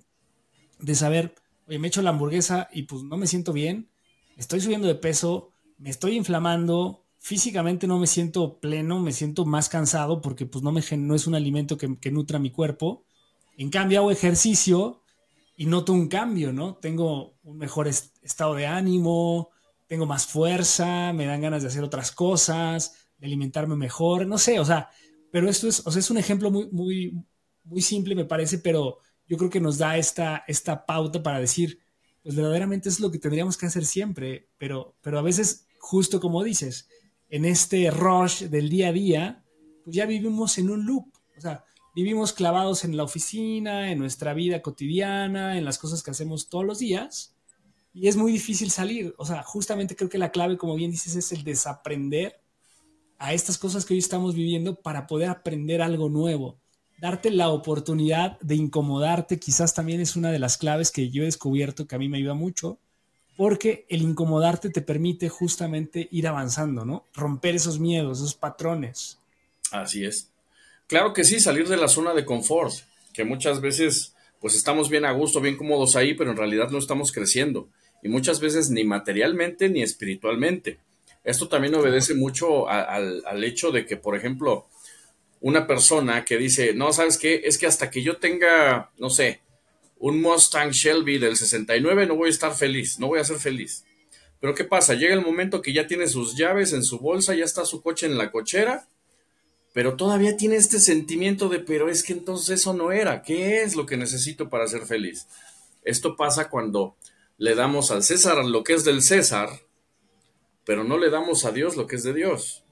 de saber, oye, me echo la hamburguesa y pues no me siento bien, estoy subiendo de peso, me estoy inflamando, físicamente no me siento pleno, me siento más cansado porque pues no, me, no es un alimento que, nutra mi cuerpo. En cambio hago ejercicio y noto un cambio, ¿no? Tengo un mejor estado de ánimo, tengo más fuerza, me dan ganas de hacer otras cosas, de alimentarme mejor, no sé, o sea, pero esto es, o sea, es un ejemplo muy, muy, muy simple, me parece, pero yo creo que nos da esta, esta pauta para decir, pues verdaderamente es lo que tendríamos que hacer siempre, pero, pero a veces, justo como dices, en este rush del día a día, pues ya vivimos en un loop. O sea, vivimos clavados en la oficina, en nuestra vida cotidiana, en las cosas que hacemos todos los días. Y es muy difícil salir. O sea, justamente creo que la clave, como bien dices, es el desaprender a estas cosas que hoy estamos viviendo para poder aprender algo nuevo. Darte la oportunidad de incomodarte quizás también es una de las claves que yo he descubierto que a mí me ayuda mucho porque el incomodarte te permite justamente ir avanzando, ¿no? Romper esos miedos, esos patrones. Así es. Claro que sí, salir de la zona de confort, que muchas veces pues estamos bien a gusto, bien cómodos ahí, pero en realidad no estamos creciendo. Y muchas veces ni materialmente ni espiritualmente. Esto también obedece mucho al, al hecho de que, por ejemplo, una persona que dice, no, ¿sabes qué? Es que hasta que yo tenga, no sé, un Mustang Shelby del 69 no voy a estar feliz, no voy a ser feliz. Pero ¿qué pasa? Llega el momento que ya tiene sus llaves en su bolsa, ya está su coche en la cochera, pero todavía tiene este sentimiento de, pero es que entonces eso no era, ¿qué es lo que necesito para ser feliz? Esto pasa cuando le damos al César lo que es del César, pero no le damos a Dios lo que es de Dios.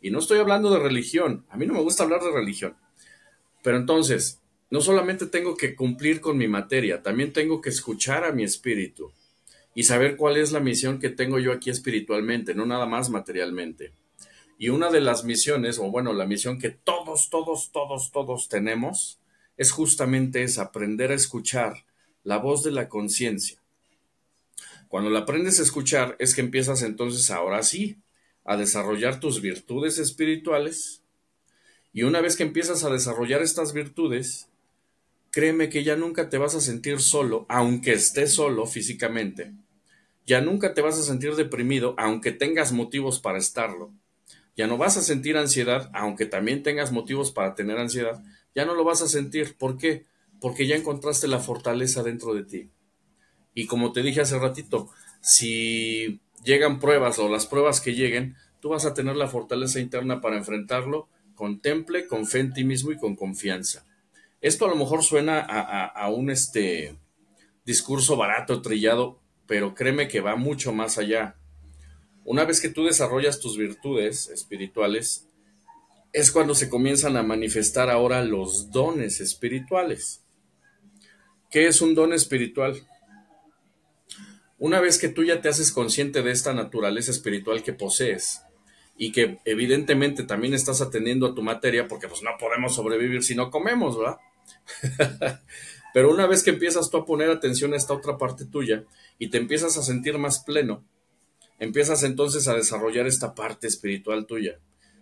Y no estoy hablando de religión, a mí no me gusta hablar de religión. Pero entonces, no solamente tengo que cumplir con mi materia, también tengo que escuchar a mi espíritu y saber cuál es la misión que tengo yo aquí espiritualmente, no nada más materialmente. Y una de las misiones, o bueno, la misión que todos, todos, todos, todos tenemos, es justamente es aprender a escuchar la voz de la conciencia. Cuando la aprendes a escuchar es que empiezas entonces ahora sí a desarrollar tus virtudes espirituales. Y una vez que empiezas a desarrollar estas virtudes, créeme que ya nunca te vas a sentir solo, aunque estés solo físicamente. Ya nunca te vas a sentir deprimido, aunque tengas motivos para estarlo. Ya no vas a sentir ansiedad, aunque también tengas motivos para tener ansiedad. Ya no lo vas a sentir. ¿Por qué? Porque ya encontraste la fortaleza dentro de ti. Y como te dije hace ratito, si llegan pruebas o las pruebas que lleguen, tú vas a tener la fortaleza interna para enfrentarlo con temple, con fe en ti mismo y con confianza. Esto a lo mejor suena a, un este, discurso barato, trillado, pero créeme que va mucho más allá. Una vez que tú desarrollas tus virtudes espirituales, es cuando se comienzan a manifestar ahora los dones espirituales. ¿Qué es un don espiritual? Una vez que tú ya te haces consciente de esta naturaleza espiritual que posees y que evidentemente también estás atendiendo a tu materia, porque pues no podemos sobrevivir si no comemos, ¿verdad? Pero una vez que empiezas tú a poner atención a esta otra parte tuya y te empiezas a sentir más pleno, empiezas entonces a desarrollar esta parte espiritual tuya.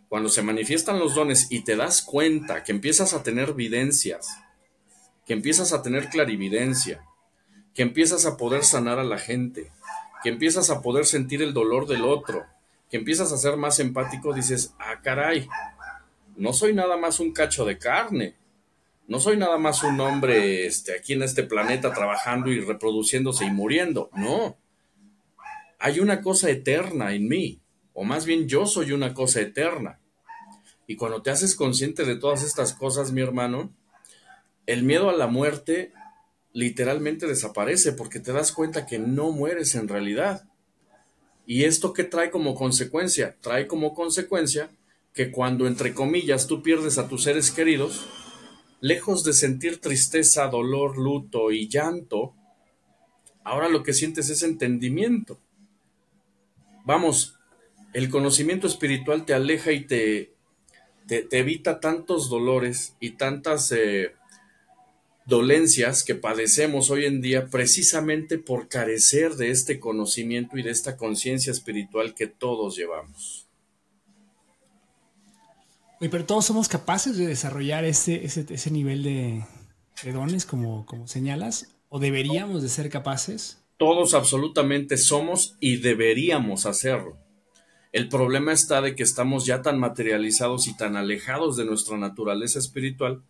Cuando se manifiestan los dones y te das cuenta que empiezas a tener videncias, que empiezas a tener clarividencia, que empiezas a poder sanar a la gente, que empiezas a poder sentir el dolor del otro, que empiezas a ser más empático, dices, ah, caray, no soy nada más un cacho de carne, no soy nada más un hombre este, aquí en este planeta trabajando y reproduciéndose y muriendo, no. Hay una cosa eterna en mí, o más bien yo soy una cosa eterna. Y cuando te haces consciente de todas estas cosas, mi hermano, el miedo a la muerte literalmente desaparece porque te das cuenta que no mueres en realidad. ¿Y esto qué trae como consecuencia? Trae como consecuencia que cuando, entre comillas, tú pierdes a tus seres queridos, lejos de sentir tristeza, dolor, luto y llanto, ahora lo que sientes es entendimiento. Vamos, el conocimiento espiritual te aleja y te, te, evita tantos dolores y tantas eh, dolencias que padecemos hoy en día precisamente por carecer de este conocimiento y de esta conciencia espiritual que todos llevamos. Pero todos somos capaces de desarrollar ese, ese, nivel de, de, dones como, como señalas, o deberíamos de ser capaces. Todos absolutamente somos y deberíamos hacerlo. El problema está de que estamos ya tan materializados y tan alejados de nuestra naturaleza espiritual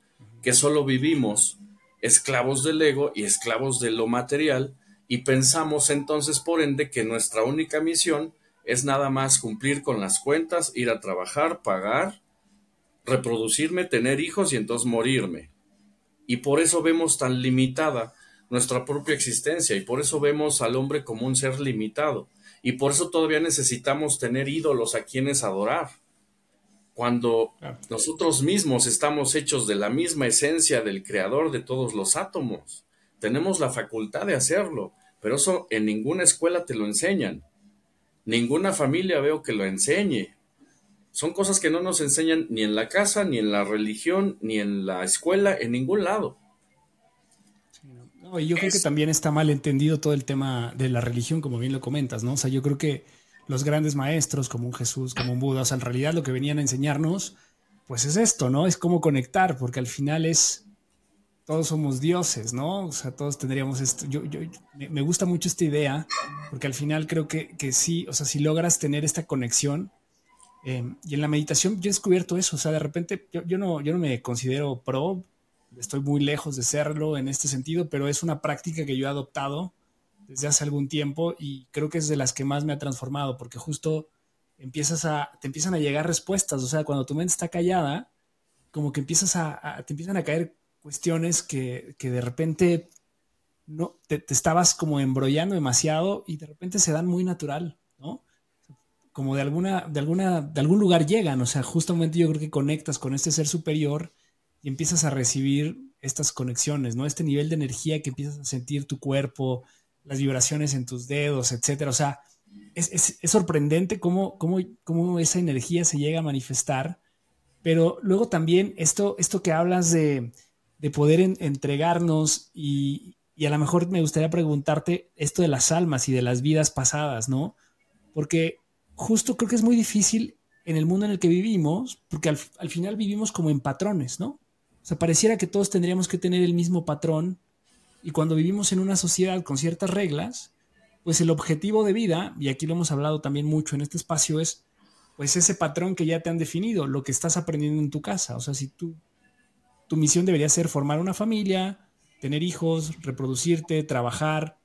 que solo vivimos esclavos del ego y esclavos de lo material y pensamos entonces por ende que nuestra única misión es nada más cumplir con las cuentas, ir a trabajar, pagar, reproducirme, tener hijos y entonces morirme. Y por eso vemos tan limitada nuestra propia existencia y por eso vemos al hombre como un ser limitado y por eso todavía necesitamos tener ídolos a quienes adorar. Cuando nosotros mismos estamos hechos de la misma esencia del creador de todos los átomos, tenemos la facultad de hacerlo, pero eso en ninguna escuela te lo enseñan. Ninguna familia veo que lo enseñe. Son cosas que no nos enseñan ni en la casa, ni en la religión, ni en la escuela, en ningún lado y yo creo que también está mal entendido todo el tema de la religión, como bien lo comentas, ¿no? O sea, yo creo que los grandes maestros, como un Jesús, como un Buda, o sea, en realidad lo que venían a enseñarnos, pues es esto, ¿no? Es cómo conectar, porque al final es, todos somos dioses, ¿no? O sea, todos tendríamos esto. Yo, yo, me gusta mucho esta idea, porque al final creo que, que sí, o sea, si logras tener esta conexión, eh, y en la meditación yo he descubierto eso, o sea, de repente yo, no, yo no me considero pro, estoy muy lejos de serlo en este sentido, pero es una práctica que yo he adoptado desde hace algún tiempo y creo que es de las que más me ha transformado, porque justo empiezas a, te empiezan a llegar respuestas, o sea, cuando tu mente está callada, como que empiezas a, te empiezan a caer cuestiones que, de repente no, te, te, estabas como embrollando demasiado y de repente se dan muy natural. Como de alguna, de alguna, de algún lugar llegan, o sea, justamente yo creo que conectas con este ser superior y empiezas a recibir estas conexiones, ¿no? Este nivel de energía que empiezas a sentir tu cuerpo, las vibraciones en tus dedos, etcétera. O sea, es, sorprendente cómo, cómo, cómo, esa energía se llega a manifestar, pero luego también esto, esto que hablas de, de poder entregarnos y, y, a lo mejor me gustaría preguntarte esto de las almas y de las vidas pasadas, ¿no? Porque justo creo que es muy difícil en el mundo en el que vivimos, porque al, al final vivimos como en patrones, ¿no? O sea, pareciera que todos tendríamos que tener el mismo patrón y cuando vivimos en una sociedad con ciertas reglas, pues el objetivo de vida, y aquí lo hemos hablado también mucho en este espacio, es pues ese patrón que ya te han definido, lo que estás aprendiendo en tu casa. O sea, si tú, tu misión debería ser formar una familia, tener hijos, reproducirte, trabajar.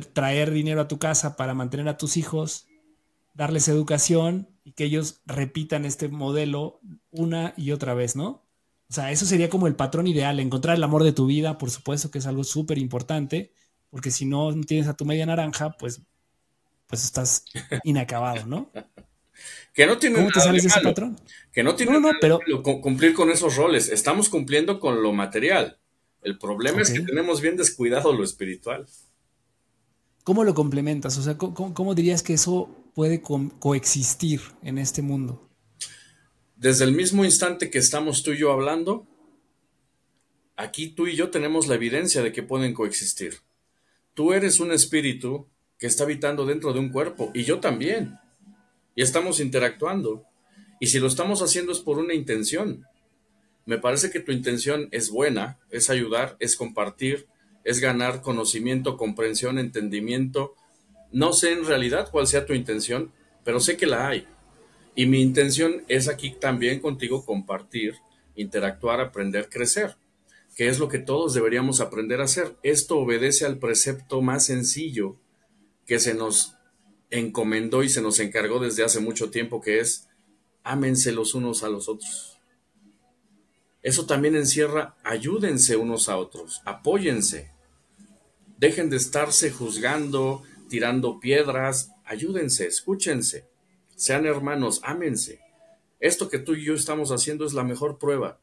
Traer dinero a tu casa para mantener a tus hijos, darles educación y que ellos repitan este modelo una y otra vez, ¿no? O sea, eso sería como el patrón ideal, encontrar el amor de tu vida, por supuesto que es algo súper importante, porque si no tienes a tu media naranja, pues, pues estás inacabado, ¿no? Que no tiene ¿Cómo te sales de ese patrón? Que no tiene no, pero... cumplir con esos roles. Estamos cumpliendo con lo material. El problema es que tenemos bien descuidado lo espiritual. ¿Cómo lo complementas? O sea, ¿cómo, dirías que eso puede coexistir en este mundo? Desde el mismo instante que estamos tú y yo hablando, aquí tú y yo tenemos la evidencia de que pueden coexistir. Tú eres un espíritu que está habitando dentro de un cuerpo y yo también. Y estamos interactuando. Y si lo estamos haciendo es por una intención. Me parece que tu intención es buena, es ayudar, es compartir, es ganar conocimiento, comprensión, entendimiento. No sé en realidad cuál sea tu intención, pero sé que la hay. Y mi intención es aquí también contigo compartir, interactuar, aprender, crecer, que es lo que todos deberíamos aprender a hacer. Esto obedece al precepto más sencillo que se nos encomendó y se nos encargó desde hace mucho tiempo, que es ámense los unos a los otros. Eso también encierra ayúdense unos a otros, apóyense, dejen de estarse juzgando, tirando piedras, ayúdense, escúchense, sean hermanos, ámense. Esto que tú y yo estamos haciendo es la mejor prueba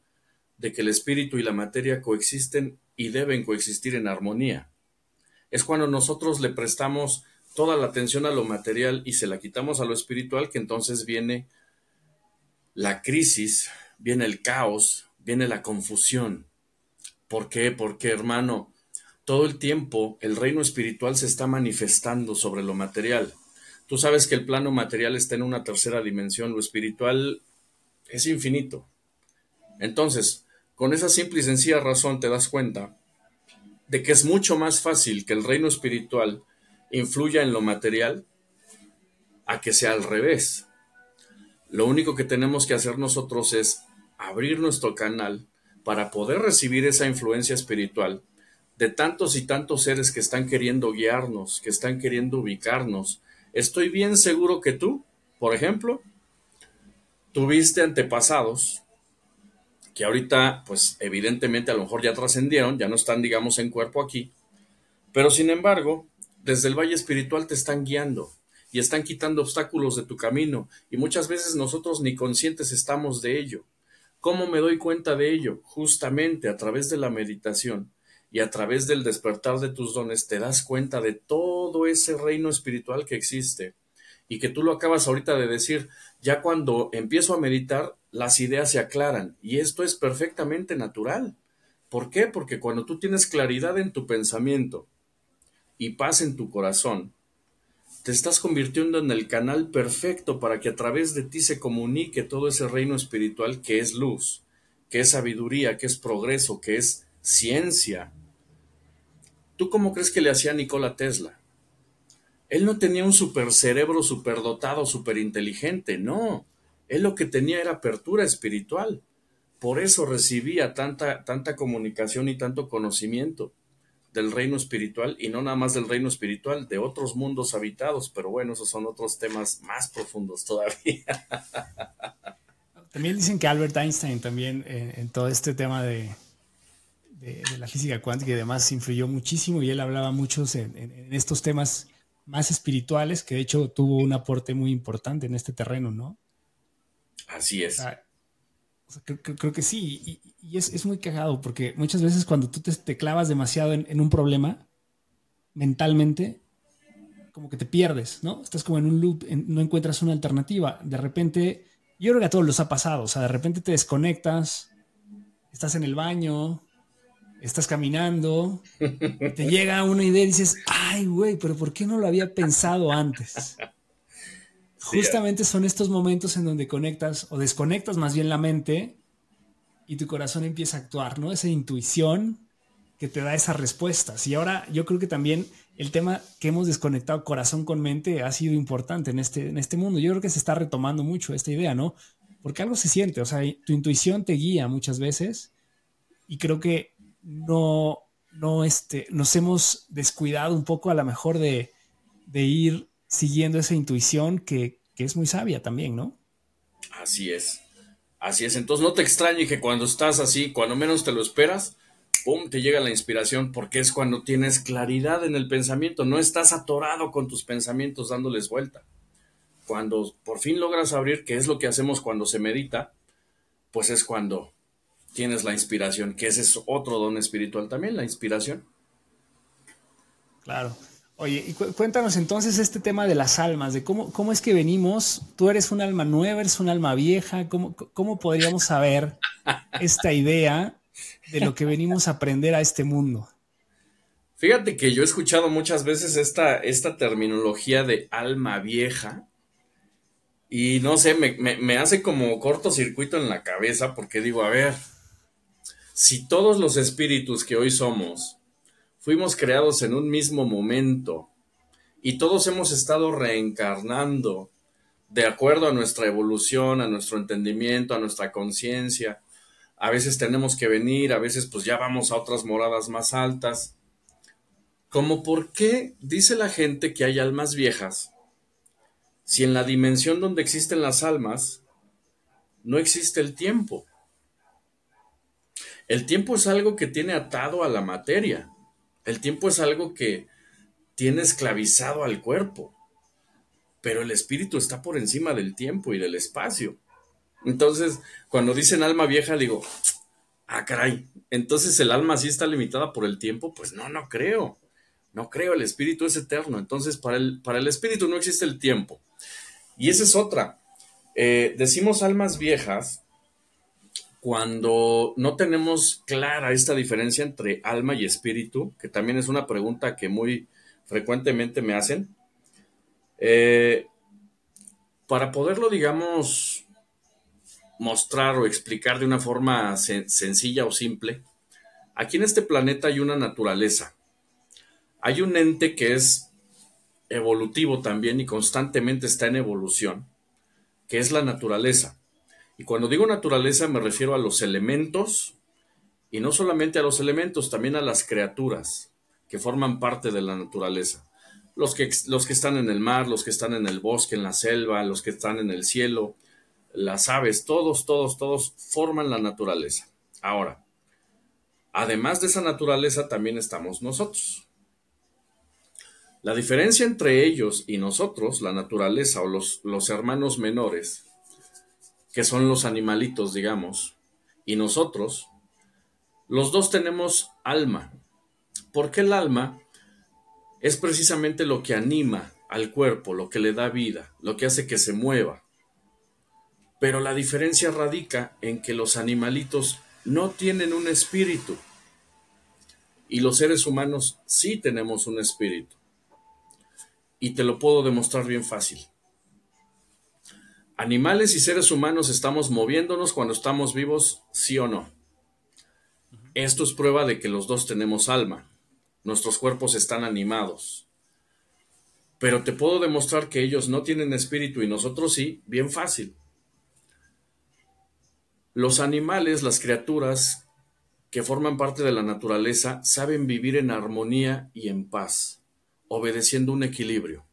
de que el espíritu y la materia coexisten y deben coexistir en armonía. Es cuando nosotros le prestamos toda la atención a lo material y se la quitamos a lo espiritual que entonces viene la crisis, viene el caos, viene la confusión. ¿Por qué? Porque, hermano, todo el tiempo el reino espiritual se está manifestando sobre lo material. Tú sabes que el plano material está en una tercera dimensión, lo espiritual es infinito. Entonces, con esa simple y sencilla razón te das cuenta de que es mucho más fácil que el reino espiritual influya en lo material a que sea al revés. Lo único que tenemos que hacer nosotros es abrir nuestro canal para poder recibir esa influencia espiritual de tantos y tantos seres que están queriendo guiarnos, que están queriendo ubicarnos. Estoy bien seguro que tú, por ejemplo, tuviste antepasados que ahorita, pues evidentemente a lo mejor ya trascendieron, ya no están, digamos, en cuerpo aquí, pero sin embargo, desde el valle espiritual te están guiando y están quitando obstáculos de tu camino y muchas veces nosotros ni conscientes estamos de ello. ¿Cómo me doy cuenta de ello? Justamente a través de la meditación y a través del despertar de tus dones te das cuenta de todo ese reino espiritual que existe y que tú lo acabas ahorita de decir, ya cuando empiezo a meditar las ideas se aclaran y esto es perfectamente natural. ¿Por qué? Porque cuando tú tienes claridad en tu pensamiento y paz en tu corazón, te estás convirtiendo en el canal perfecto para que a través de ti se comunique todo ese reino espiritual que es luz, que es sabiduría, que es progreso, que es ciencia. ¿Tú cómo crees que le hacía Nikola Tesla? Él no tenía un supercerebro superdotado, superinteligente, no. Él lo que tenía era apertura espiritual. Por eso recibía tanta, tanta comunicación y tanto conocimiento del reino espiritual y no nada más del reino espiritual, de otros mundos habitados, pero bueno, esos son otros temas más profundos todavía. También dicen que Albert Einstein también eh, en todo este tema de, de, la física cuántica y demás influyó muchísimo y él hablaba mucho en, estos temas más espirituales, que de hecho tuvo un aporte muy importante en este terreno, ¿no? Así es creo, que sí, y, es, muy cagado porque muchas veces cuando tú te, clavas demasiado en, un problema mentalmente, como que te pierdes, ¿no? Estás como en un loop, no encuentras una alternativa. De repente, yo creo que a todos los ha pasado, o sea, de repente te desconectas, estás en el baño, estás caminando, te llega una idea y dices, ay, güey, pero ¿por qué no lo había pensado antes? Justamente son estos momentos en donde conectas o desconectas más bien la mente y tu corazón empieza a actuar, ¿no? Esa intuición que te da esas respuestas. Y ahora yo creo que también el tema que hemos desconectado corazón con mente ha sido importante en este, en este mundo. Yo creo que se está retomando mucho esta idea, ¿no? Porque algo se siente, o sea, tu intuición te guía muchas veces y creo que no, no este, nos hemos descuidado un poco a lo mejor de, ir siguiendo esa intuición que, que es muy sabia también, ¿no? Así es. Así es. Entonces no te extrañe que cuando estás así, cuando menos te lo esperas, ¡pum! te llega la inspiración porque es cuando tienes claridad en el pensamiento, no estás atorado con tus pensamientos dándoles vuelta. Cuando por fin logras abrir, que es lo que hacemos cuando se medita, pues es cuando tienes la inspiración, que ese es otro don espiritual también, la inspiración. Claro. Oye, y cuéntanos entonces este tema de las almas, de cómo, cómo es que venimos, tú eres un alma nueva, eres un alma vieja, cómo, cómo podríamos saber esta idea de lo que venimos a aprender a este mundo. Fíjate que yo he escuchado muchas veces esta, esta terminología de alma vieja y no sé, me, me hace como cortocircuito en la cabeza porque digo, a ver, si todos los espíritus que hoy somos fuimos creados en un mismo momento y todos hemos estado reencarnando de acuerdo a nuestra evolución, a nuestro entendimiento, a nuestra conciencia, a veces tenemos que venir, a veces pues ya vamos a otras moradas más altas. Como por qué dice la gente que hay almas viejas, si en la dimensión donde existen las almas no existe el tiempo. El tiempo es algo que tiene atado a la materia. El tiempo es algo que tiene esclavizado al cuerpo. Pero el espíritu está por encima del tiempo y del espacio. Entonces, cuando dicen alma vieja, digo, ah, caray, entonces el alma sí está limitada por el tiempo, pues no, no creo. No creo, el espíritu es eterno. Entonces, para el, para el espíritu no existe el tiempo. Y esa es otra. Eh, decimos almas viejas cuando no tenemos clara esta diferencia entre alma y espíritu, que también es una pregunta que muy frecuentemente me hacen. Eh, para poderlo, digamos, mostrar o explicar de una forma sencilla o simple, aquí en este planeta hay una naturaleza. Hay un ente que es evolutivo también y constantemente está en evolución, que es la naturaleza. Y cuando digo naturaleza me refiero a los elementos, y no solamente a los elementos, también a las criaturas que forman parte de la naturaleza. Los que, los que están en el mar, los que están en el bosque, en la selva, los que están en el cielo, las aves, todos, todos, todos forman la naturaleza. Ahora, además de esa naturaleza también estamos nosotros. La diferencia entre ellos y nosotros, la naturaleza o los, los hermanos menores, que son los animalitos, digamos, y nosotros, los dos tenemos alma. Porque el alma es precisamente lo que anima al cuerpo, lo que le da vida, lo que hace que se mueva. Pero la diferencia radica en que los animalitos no tienen un espíritu y los seres humanos sí tenemos un espíritu. Y te lo puedo demostrar bien fácil. Animales y seres humanos estamos moviéndonos cuando estamos vivos, sí o no. Esto es prueba de que los dos tenemos alma. Nuestros cuerpos están animados. Pero te puedo demostrar que ellos no tienen espíritu y nosotros sí, bien fácil. Los animales, las criaturas que forman parte de la naturaleza, saben vivir en armonía y en paz, obedeciendo un equilibrio.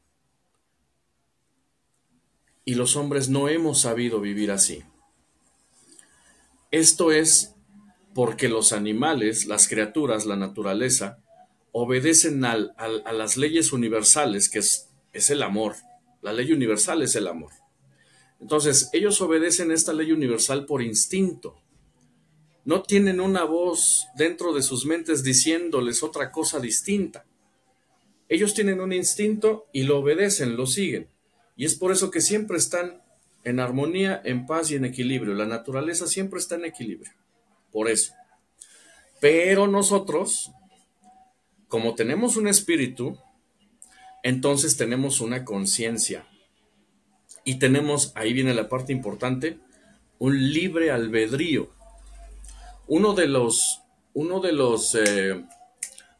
Y los hombres no hemos sabido vivir así. Esto es porque los animales, las criaturas, la naturaleza, obedecen a las leyes universales, que es, el amor. La ley universal es el amor. Entonces, ellos obedecen esta ley universal por instinto. No tienen una voz dentro de sus mentes diciéndoles otra cosa distinta. Ellos tienen un instinto y lo obedecen, lo siguen. Y es por eso que siempre están en armonía, en paz y en equilibrio. La naturaleza siempre está en equilibrio. Por eso. Pero nosotros, como tenemos un espíritu, entonces tenemos una conciencia. Y tenemos, ahí viene la parte importante, un libre albedrío. Uno de los, uno de los eh,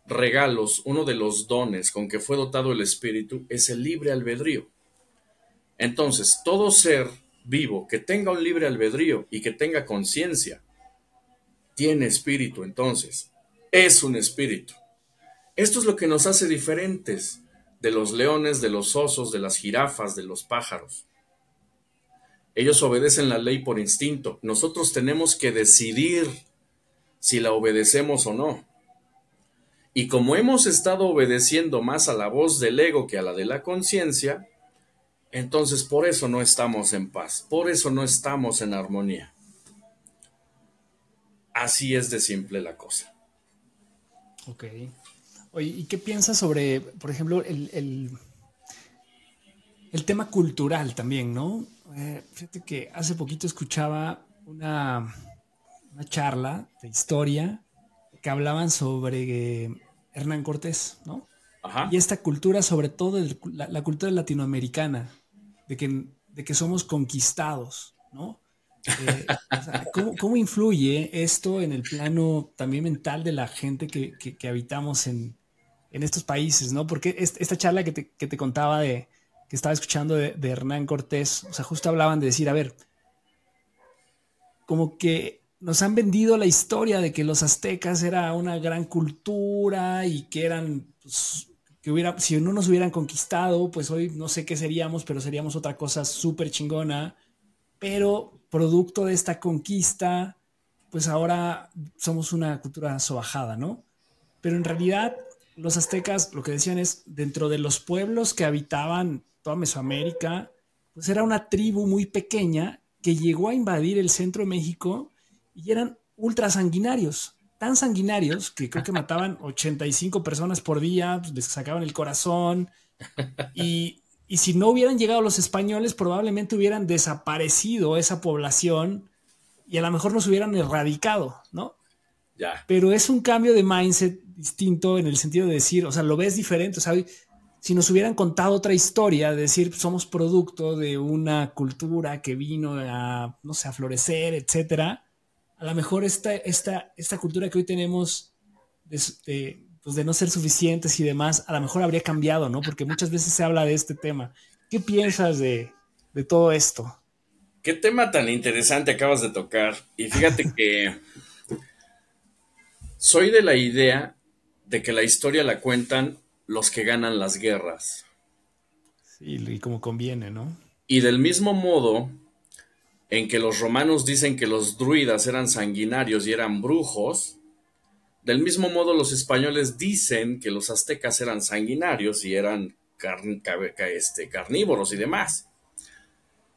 regalos, uno de los dones con que fue dotado el espíritu es el libre albedrío. Entonces, todo ser vivo que tenga un libre albedrío y que tenga conciencia, tiene espíritu entonces. es un espíritu. Esto es lo que nos hace diferentes de los leones, de los osos, de las jirafas, de los pájaros. Ellos obedecen la ley por instinto. Nosotros tenemos que decidir si la obedecemos o no. Y como hemos estado obedeciendo más a la voz del ego que a la de la conciencia, entonces por eso no estamos en paz, por eso no estamos en armonía. Así es de simple la cosa. Ok. Oye, ¿y qué piensas sobre, por ejemplo, el, el, tema cultural también, no? Eh, fíjate que hace poquito escuchaba una, una charla de historia que hablaban sobre eh, Hernán Cortés, ¿no? Ajá. Y esta cultura, sobre todo la, cultura latinoamericana, de que, de que somos conquistados, ¿no? Eh, ¿cómo, influye esto en el plano también mental de la gente que, que, habitamos en, en, estos países, ¿no? Porque esta charla que te, que te contaba de que estaba escuchando de, de, Hernán Cortés, o sea, justo hablaban de decir, a ver, como que nos han vendido la historia de que los aztecas era una gran cultura y que eran, pues, que hubiera, si no nos hubieran conquistado, pues hoy no sé qué seríamos, pero seríamos otra cosa súper chingona. Pero producto de esta conquista, pues ahora somos una cultura sobajada, ¿no? Pero en realidad los aztecas, lo que decían es, dentro de los pueblos que habitaban toda Mesoamérica, pues era una tribu muy pequeña que llegó a invadir el centro de México y eran ultra sanguinarios, tan sanguinarios que creo que mataban 85 personas por día, pues les sacaban el corazón y, y si no hubieran llegado los españoles, probablemente hubieran desaparecido esa población y a lo mejor nos hubieran erradicado, ¿no? Ya. Pero es un cambio de mindset distinto en el sentido de decir, o sea, lo ves diferente, o sea, si nos hubieran contado otra historia, de decir, somos producto de una cultura que vino a, no sé, a florecer, etcétera, a lo mejor esta, esta, esta cultura que hoy tenemos de, pues de no ser suficientes y demás, a lo mejor habría cambiado, ¿no? Porque muchas veces se habla de este tema. ¿Qué piensas de, de todo esto? Qué tema tan interesante acabas de tocar. Y fíjate que soy de la idea de que la historia la cuentan los que ganan las guerras. Sí, y como conviene, ¿no? Y del mismo modo en que los romanos dicen que los druidas eran sanguinarios y eran brujos, del mismo modo los españoles dicen que los aztecas eran sanguinarios y eran este, carnívoros y demás.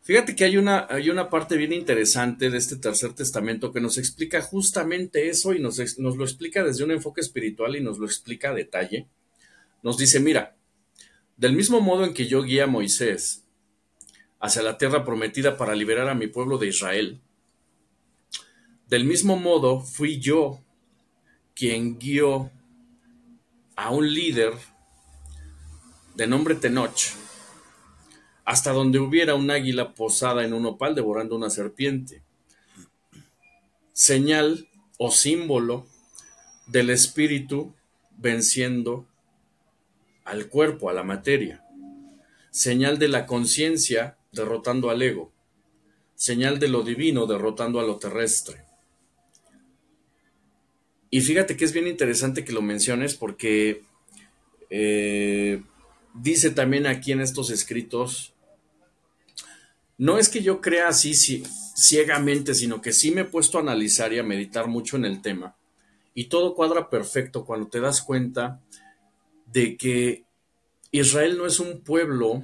Fíjate que hay una, hay una parte bien interesante de este tercer testamento que nos explica justamente eso y nos, nos lo explica desde un enfoque espiritual y nos lo explica a detalle. Nos dice, mira, del mismo modo en que yo guía a Moisés hacia la tierra prometida para liberar a mi pueblo de Israel, del mismo modo fui yo quien guió a un líder de nombre Tenoch hasta donde hubiera un águila posada en un opal devorando una serpiente. Señal o símbolo del espíritu venciendo al cuerpo, a la materia. Señal de la conciencia derrotando al ego. Señal de lo divino derrotando a lo terrestre. Y fíjate que es bien interesante que lo menciones porque eh, dice también aquí en estos escritos no es que yo crea así ciegamente, sino que sí me he puesto a analizar y a meditar mucho en el tema. Y todo cuadra perfecto cuando te das cuenta de que Israel no es un pueblo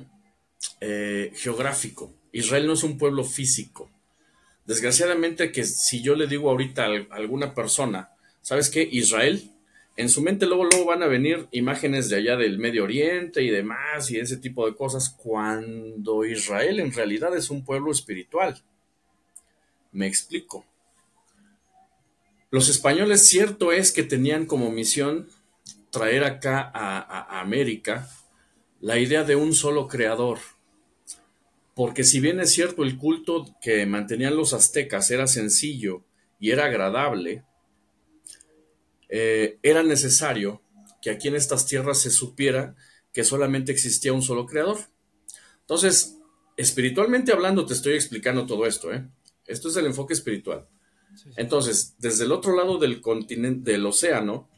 eh, geográfico, Israel no es un pueblo físico. Desgraciadamente que si yo le digo ahorita a alguna persona, ¿sabes qué? Israel en su mente luego, luego van a venir imágenes de allá del Medio Oriente y demás y ese tipo de cosas, cuando Israel en realidad es un pueblo espiritual. Me explico. Los españoles cierto es que tenían como misión traer acá a, a América la idea de un solo creador. Porque si bien es cierto el culto que mantenían los aztecas era sencillo y era agradable, eh, era necesario que aquí en estas tierras se supiera que solamente existía un solo creador. Entonces, espiritualmente hablando, te estoy explicando todo esto, ¿eh? Esto es el enfoque espiritual. Entonces, desde el otro lado del continente, del océano,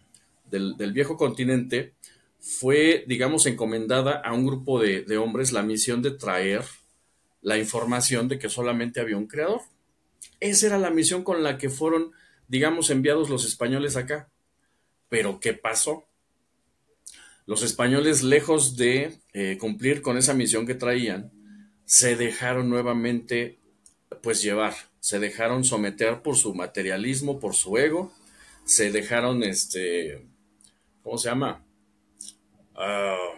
del, viejo continente, fue, digamos, encomendada a un grupo de, hombres la misión de traer la información de que solamente había un creador. Esa era la misión con la que fueron, digamos, enviados los españoles acá. Pero ¿qué pasó? Los españoles, lejos de eh, cumplir con esa misión que traían, se dejaron nuevamente, pues, llevar, se dejaron someter por su materialismo, por su ego, se dejaron, este, ¿cómo se llama? Ah,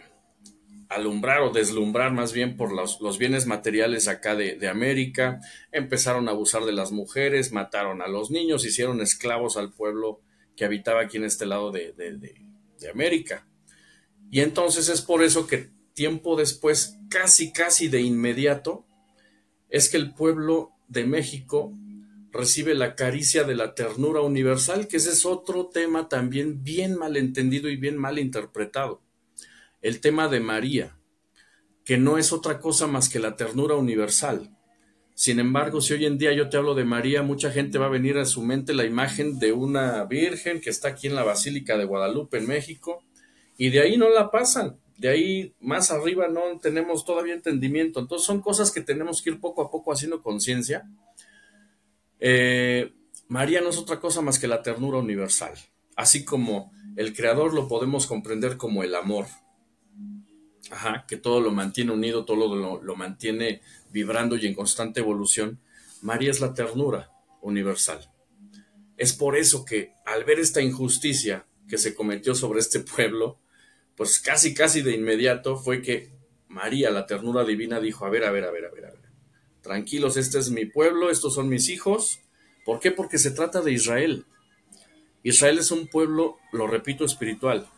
alumbrar o deslumbrar más bien por los, bienes materiales acá de, América, empezaron a abusar de las mujeres, mataron a los niños, hicieron esclavos al pueblo que habitaba aquí en este lado de, de América. Y entonces es por eso que tiempo después, casi, casi de inmediato, es que el pueblo de México recibe la caricia de la ternura universal, que ese es otro tema también bien mal entendido y bien mal interpretado el tema de María, que no es otra cosa más que la ternura universal. Sin embargo, si hoy en día yo te hablo de María, mucha gente va a venir a su mente la imagen de una virgen que está aquí en la Basílica de Guadalupe, en México, y de ahí no la pasan. De ahí más arriba no tenemos todavía entendimiento. Entonces son cosas que tenemos que ir poco a poco haciendo conciencia. Eh, María no es otra cosa más que la ternura universal. Así como el Creador lo podemos comprender como el amor. Que todo lo mantiene unido, todo lo, mantiene vibrando y en constante evolución. María es la ternura universal. Es por eso que al ver esta injusticia que se cometió sobre este pueblo, pues casi, casi de inmediato fue que María, la ternura divina, dijo, a ver, a ver, a ver, a ver, a ver. Tranquilos, este es mi pueblo, estos son mis hijos. ¿Por qué? Porque se trata de Israel. Israel es un pueblo, lo repito, espiritual.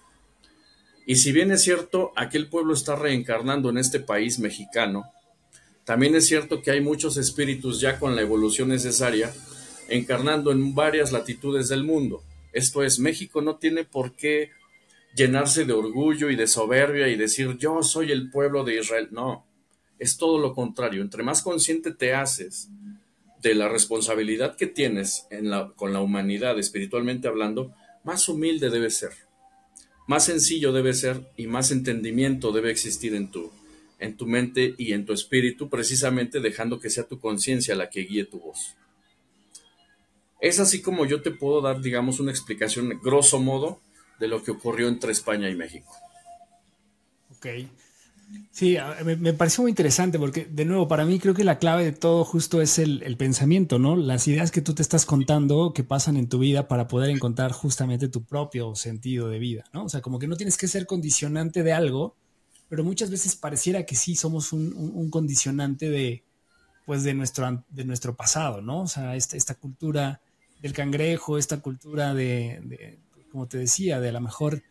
Y si bien es cierto, aquel pueblo está reencarnando en este país mexicano, también es cierto que hay muchos espíritus ya con la evolución necesaria encarnando en varias latitudes del mundo. Esto es, México no tiene por qué llenarse de orgullo y de soberbia y decir yo soy el pueblo de Israel. No, es todo lo contrario. Entre más consciente te haces de la responsabilidad que tienes con la humanidad, espiritualmente hablando, más humilde debes ser más sencillo debe ser y más entendimiento debe existir en tu, en tu mente y en tu espíritu, precisamente dejando que sea tu conciencia la que guíe tu voz. Es así como yo te puedo dar, digamos, una explicación grosso modo de lo que ocurrió entre España y México. Ok. Sí, me, pareció muy interesante porque, de nuevo, para mí creo que la clave de todo justo es el, pensamiento, ¿no? Las ideas que tú te estás contando que pasan en tu vida para poder encontrar justamente tu propio sentido de vida, ¿no? O sea, como que no tienes que ser condicionante de algo, pero muchas veces pareciera que sí somos un, condicionante de, pues, de nuestro, de nuestro pasado, ¿no? O sea, esta, esta cultura del cangrejo, esta cultura de, de, como te decía, de a lo mejor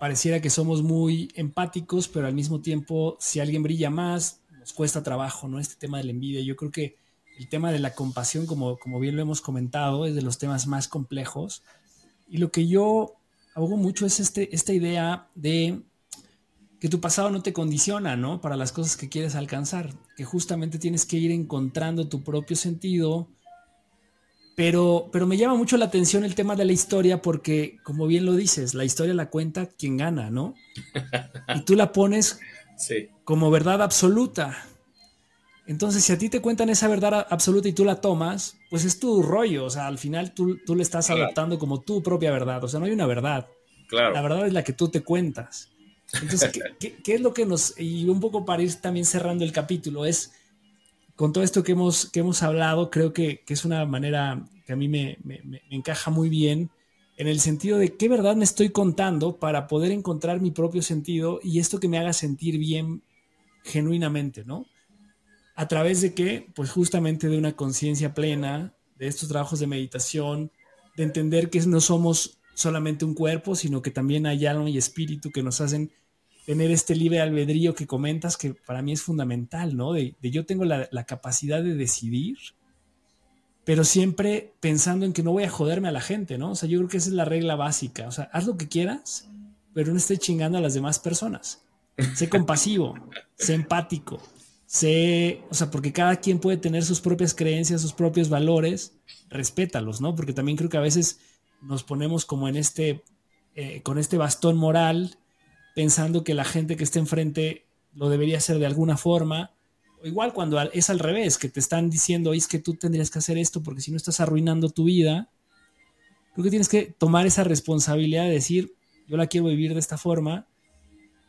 pareciera que somos muy empáticos, pero al mismo tiempo, si alguien brilla más, nos cuesta trabajo, ¿no? Este tema de la envidia. Yo creo que el tema de la compasión, como, como bien lo hemos comentado, es de los temas más complejos. Y lo que yo abogo mucho es este, esta idea de que tu pasado no te condiciona, ¿no? Para las cosas que quieres alcanzar, que justamente tienes que ir encontrando tu propio sentido, pero, pero me llama mucho la atención el tema de la historia porque, como bien lo dices, la historia la cuenta quien gana, ¿no? Y tú la pones como verdad absoluta. Entonces, si a ti te cuentan esa verdad absoluta y tú la tomas, pues es tu rollo. O sea, al final tú, tú le estás adoptando como tu propia verdad. O sea, no hay una verdad. Claro. La verdad es la que tú te cuentas. Entonces, ¿qué, qué es lo que nos... Y un poco para ir también cerrando el capítulo, es con todo esto que hemos, que hemos hablado, creo que, es una manera que a mí me, encaja muy bien en el sentido de qué verdad me estoy contando para poder encontrar mi propio sentido y esto que me haga sentir bien genuinamente, ¿no? A través de qué? Pues justamente de una conciencia plena, de estos trabajos de meditación, de entender que no somos solamente un cuerpo, sino que también hay alma y espíritu que nos hacen tener este libre albedrío que comentas, que para mí es fundamental, ¿no? De, yo tengo la, capacidad de decidir, pero siempre pensando en que no voy a joderme a la gente, ¿no? O sea, yo creo que esa es la regla básica. O sea, haz lo que quieras, pero no estés chingando a las demás personas. Sé compasivo, sé empático, sé, o sea, porque cada quien puede tener sus propias creencias, sus propios valores, respétalos, ¿no? Porque también creo que a veces nos ponemos como en este eh, con este bastón moral, pensando que la gente que está enfrente lo debería hacer de alguna forma. O igual cuando es al revés, que te están diciendo, es que tú tendrías que hacer esto porque si no estás arruinando tu vida. Creo que tienes que tomar esa responsabilidad de decir, yo la quiero vivir de esta forma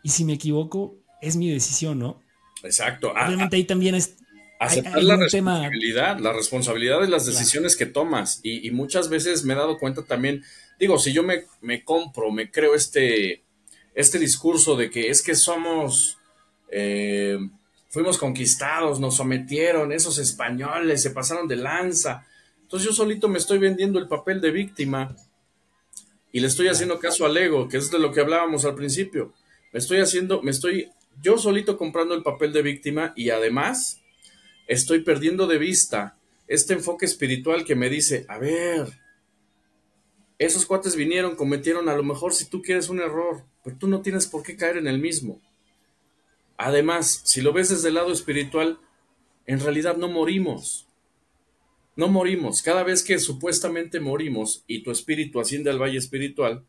y si me equivoco, es mi decisión, ¿no? Exacto. Ah, Obviamente ahí también es... Aceptar la responsabilidad, la responsabilidad de las decisiones que tomas. Y, muchas veces me he dado cuenta también, digo, si yo me, me compro, me creo este, este discurso de que es que somos, eh, fuimos conquistados, nos sometieron, esos españoles se pasaron de lanza. Entonces yo solito me estoy vendiendo el papel de víctima y le estoy haciendo caso al ego, que es de lo que hablábamos al principio. Me estoy haciendo, me estoy yo solito comprando el papel de víctima y además estoy perdiendo de vista este enfoque espiritual que me dice, a ver, esos cuates vinieron, cometieron a lo mejor si tú quieres un error, pero tú no tienes por qué caer en el mismo. Además, si lo ves desde el lado espiritual, en realidad no morimos. No morimos. Cada vez que supuestamente morimos y tu espíritu asciende al valle espiritual,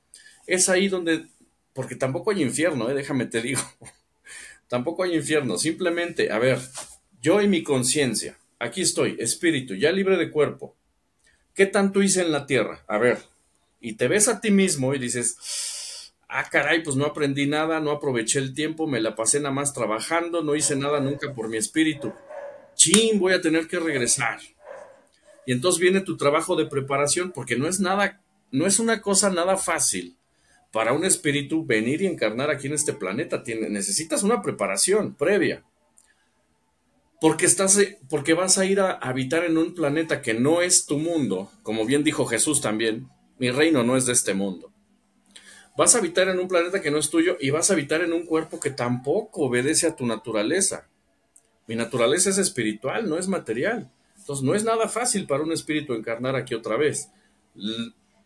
es ahí donde, porque tampoco hay infierno, ¿eh? déjame te digo, tampoco hay infierno, simplemente, a ver, yo y mi conciencia, aquí estoy, espíritu, ya libre de cuerpo. ¿Qué tanto hice en la tierra? A ver, y te ves a ti mismo y dices, ah, caray, pues no aprendí nada, no aproveché el tiempo, me la pasé nada más trabajando, no hice nada nunca por mi espíritu. Chin, voy a tener que regresar. Y entonces viene tu trabajo de preparación, porque no es nada, no es una cosa nada fácil para un espíritu venir y encarnar aquí en este planeta. Tiene, necesitas una preparación previa. Porque, estás, porque vas a ir a habitar en un planeta que no es tu mundo, como bien dijo Jesús también, mi reino no es de este mundo. Vas a habitar en un planeta que no es tuyo y vas a habitar en un cuerpo que tampoco obedece a tu naturaleza. Mi naturaleza es espiritual, no es material. Entonces no es nada fácil para un espíritu encarnar aquí otra vez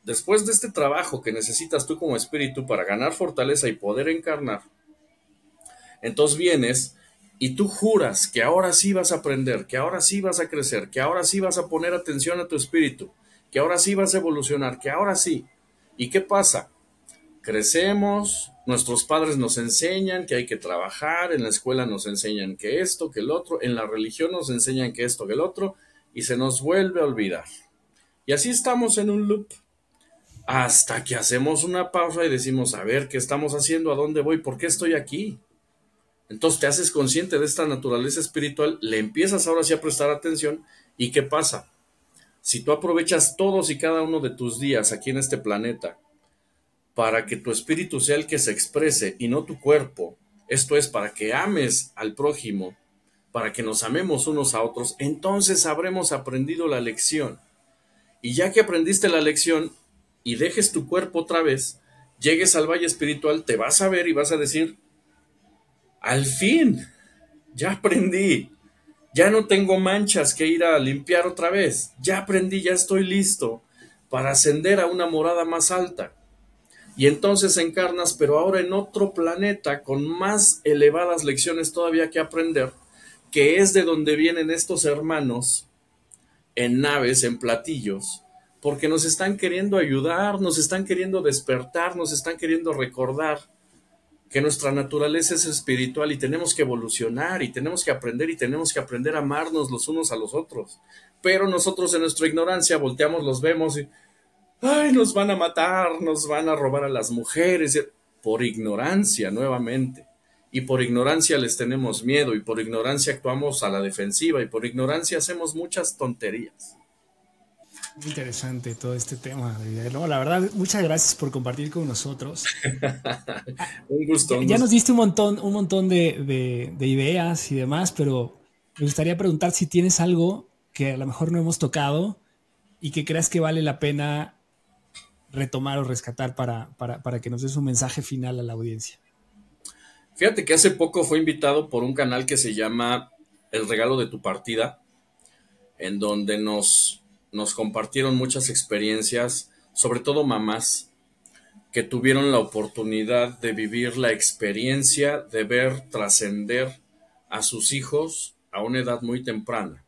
después de este trabajo que necesitas tú como espíritu para ganar fortaleza y poder encarnar, entonces vienes y tú juras que ahora sí vas a aprender, que ahora sí vas a crecer, que ahora sí vas a poner atención a tu espíritu, que ahora sí vas a evolucionar, que ahora sí. ¿Y qué pasa? Crecemos, nuestros padres nos enseñan que hay que trabajar, en la escuela nos enseñan que esto, que el otro, en la religión nos enseñan que esto, que el otro, y se nos vuelve a olvidar. Y así estamos en un loop hasta que hacemos una pausa y decimos, a ver, ¿qué estamos haciendo? ¿A dónde voy? ¿Por qué estoy aquí? Entonces te haces consciente de esta naturaleza espiritual, le empiezas ahora sí a prestar atención y ¿qué pasa? Si tú aprovechas todos y cada uno de tus días aquí en este planeta para que tu espíritu sea el que se exprese y no tu cuerpo, esto es para que ames al prójimo, para que nos amemos unos a otros, entonces habremos aprendido la lección. Y ya que aprendiste la lección, y dejes tu cuerpo otra vez, llegues al valle espiritual, te vas a ver y vas a decir, al fin, ya aprendí, ya no tengo manchas que ir a limpiar otra vez, ya aprendí, ya estoy listo para ascender a una morada más alta. Y entonces encarnas, pero ahora en otro planeta con más elevadas lecciones todavía que aprender, que es de donde vienen estos hermanos en naves, en platillos, porque nos están queriendo ayudar, nos están queriendo despertar, nos están queriendo recordar que nuestra naturaleza es espiritual y tenemos que evolucionar y tenemos que aprender y tenemos que aprender a amarnos los unos a los otros. Pero nosotros en nuestra ignorancia volteamos, los vemos y, ay, nos van a matar, nos van a robar a las mujeres, por ignorancia nuevamente. Y por ignorancia les tenemos miedo y por ignorancia actuamos a la defensiva y por ignorancia hacemos muchas tonterías. Muy interesante todo este tema. la verdad, muchas gracias por compartir con nosotros. un gusto. Ya, nos diste un montón, un montón de, ideas y demás, pero me gustaría preguntar si tienes algo que a lo mejor no hemos tocado y que creas que vale la pena retomar o rescatar para, para, para que nos des un mensaje final a la audiencia. Fíjate que hace poco fue invitado por un canal que se llama El regalo de tu partida, en donde nos nos compartieron muchas experiencias, sobre todo mamás, que tuvieron la oportunidad de vivir la experiencia de ver trascender a sus hijos a una edad muy temprana.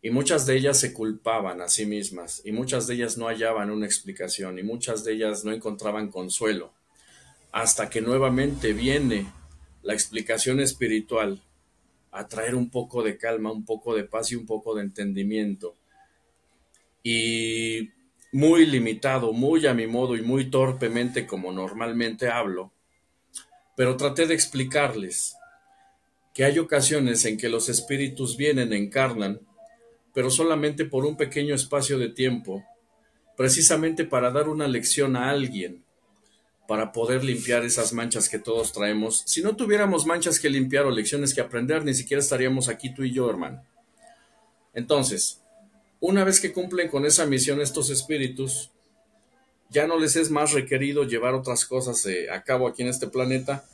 y muchas de ellas se culpaban a sí mismas y muchas de ellas no hallaban una explicación y muchas de ellas no encontraban consuelo hasta que nuevamente viene la explicación espiritual a traer un poco de calma, un poco de paz y un poco de entendimiento. Y muy limitado, muy a mi modo y muy torpemente como normalmente hablo, pero traté de explicarles que hay ocasiones en que los espíritus vienen, encarnan, pero solamente por un pequeño espacio de tiempo, precisamente para dar una lección a alguien, para poder limpiar esas manchas que todos traemos. Si no tuviéramos manchas que limpiar o lecciones que aprender, ni siquiera estaríamos aquí tú y yo, hermano. Entonces, una vez que cumplen con esa misión estos espíritus, ya no les es más requerido llevar otras cosas eh, a cabo aquí en este planeta.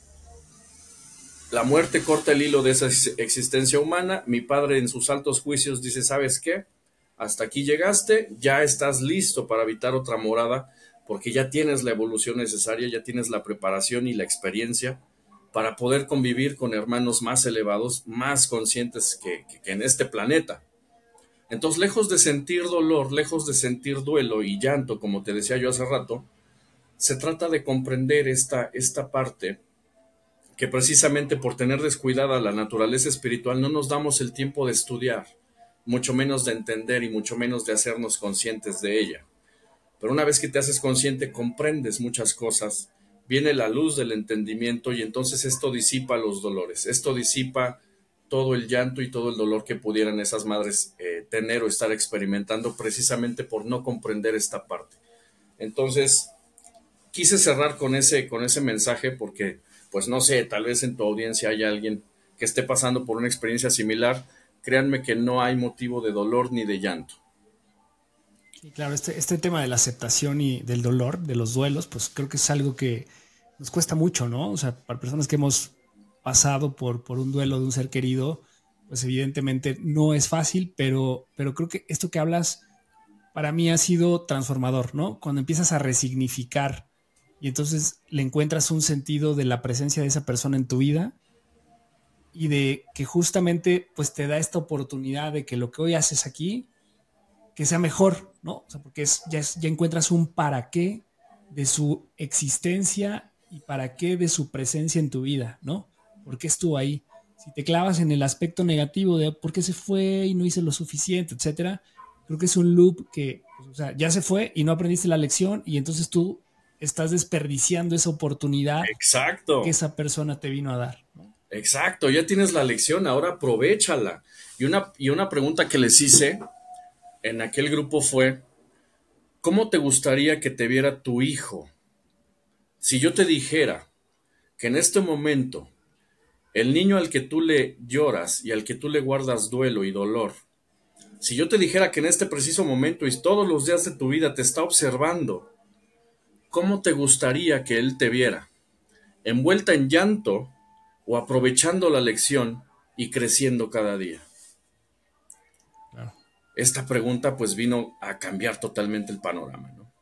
La muerte corta el hilo de esa existencia humana. Mi padre en sus altos juicios dice, ¿sabes qué? Hasta aquí llegaste, ya estás listo para habitar otra morada porque ya tienes la evolución necesaria, ya tienes la preparación y la experiencia para poder convivir con hermanos más elevados, más conscientes que, en este planeta. Entonces, lejos de sentir dolor, lejos de sentir duelo y llanto, como te decía yo hace rato, se trata de comprender esta, esta parte que precisamente por tener descuidada la naturaleza espiritual no nos damos el tiempo de estudiar, mucho menos de entender y mucho menos de hacernos conscientes de ella. Pero una vez que te haces consciente, comprendes muchas cosas, viene la luz del entendimiento y entonces esto disipa los dolores, esto disipa todo el llanto y todo el dolor que pudieran esas madres eh, tener o estar experimentando precisamente por no comprender esta parte. Entonces, quise cerrar con ese, con ese mensaje porque, pues no sé, tal vez en tu audiencia haya alguien que esté pasando por una experiencia similar. Créanme que no hay motivo de dolor ni de llanto claro, este, este tema de la aceptación y del dolor, de los duelos, pues creo que es algo que nos cuesta mucho, ¿no? O sea, para personas que hemos pasado por, por un duelo de un ser querido, pues evidentemente no es fácil, pero, pero creo que esto que hablas para mí ha sido transformador, ¿no? Cuando empiezas a resignificar y entonces le encuentras un sentido de la presencia de esa persona en tu vida y de que justamente pues te da esta oportunidad de que lo que hoy haces aquí que sea mejor, ¿no? O sea, porque es, ya, ya encuentras un para qué de su existencia y para qué de su presencia en tu vida, ¿no? ¿Por qué estuvo ahí? Si te clavas en el aspecto negativo de por qué se fue y no hice lo suficiente, etcétera, creo que es un loop que, pues, o sea, ya se fue y no aprendiste la lección y entonces tú estás desperdiciando esa oportunidad Exacto. que esa persona te vino a dar. Exacto, ya tienes la lección, ahora aprovechala. Y una, y una pregunta que les hice en aquel grupo fue, ¿cómo te gustaría que te viera tu hijo? Si yo te dijera que en este momento el niño al que tú le lloras y al que tú le guardas duelo y dolor, si yo te dijera que en este preciso momento y todos los días de tu vida te está observando, ¿cómo te gustaría que él te viera? ¿Envuelta en llanto o aprovechando la lección y creciendo cada día? esta pregunta pues vino a cambiar totalmente el panorama, ¿no?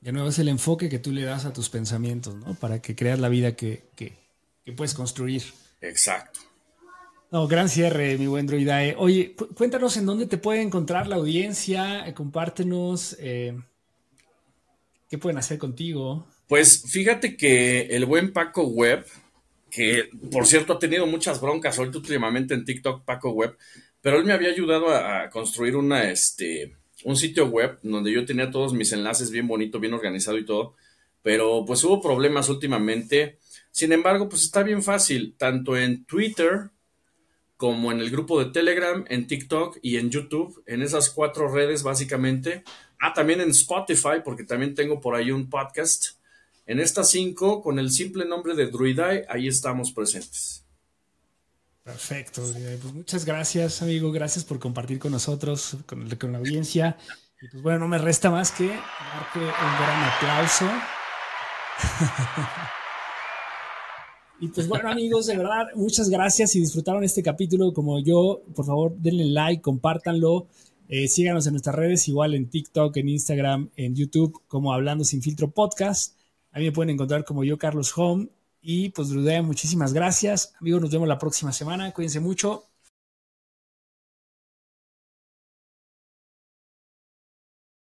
De nuevo es el enfoque que tú le das a tus pensamientos, ¿no? Para que creas la vida que, puedes construir. Exacto. No, gran cierre, mi buen Druidae. Oye, cuéntanos en dónde te puede encontrar la audiencia, eh, compártenos eh, qué pueden hacer contigo. Pues fíjate que el buen Paco Web, que por cierto ha tenido muchas broncas ahorita últimamente en TikTok, Paco Web, pero él me había ayudado a, construir una, este, un sitio web donde yo tenía todos mis enlaces bien bonito, bien organizado y todo. Pero pues hubo problemas últimamente. Sin embargo, pues está bien fácil, tanto en Twitter como en el grupo de Telegram, en TikTok y en YouTube, en esas cuatro redes básicamente. Ah, también en Spotify, porque también tengo por ahí un podcast. En estas cinco, con el simple nombre de Druidai, ahí estamos presentes. Perfecto. Pues muchas gracias, amigo. Gracias por compartir con nosotros, con, la audiencia. Y pues bueno, no me resta más que darte un gran aplauso. y pues bueno, amigos, de verdad, muchas gracias. Si disfrutaron este capítulo como yo, por favor, denle like, compártanlo. Eh, síganos en nuestras redes, igual en TikTok, en Instagram, en YouTube, como Hablando Sin Filtro Podcast. A mí me pueden encontrar como yo, Carlos Home. Y pues, Drudea, muchísimas gracias. Amigos, nos vemos la próxima semana. Cuídense mucho.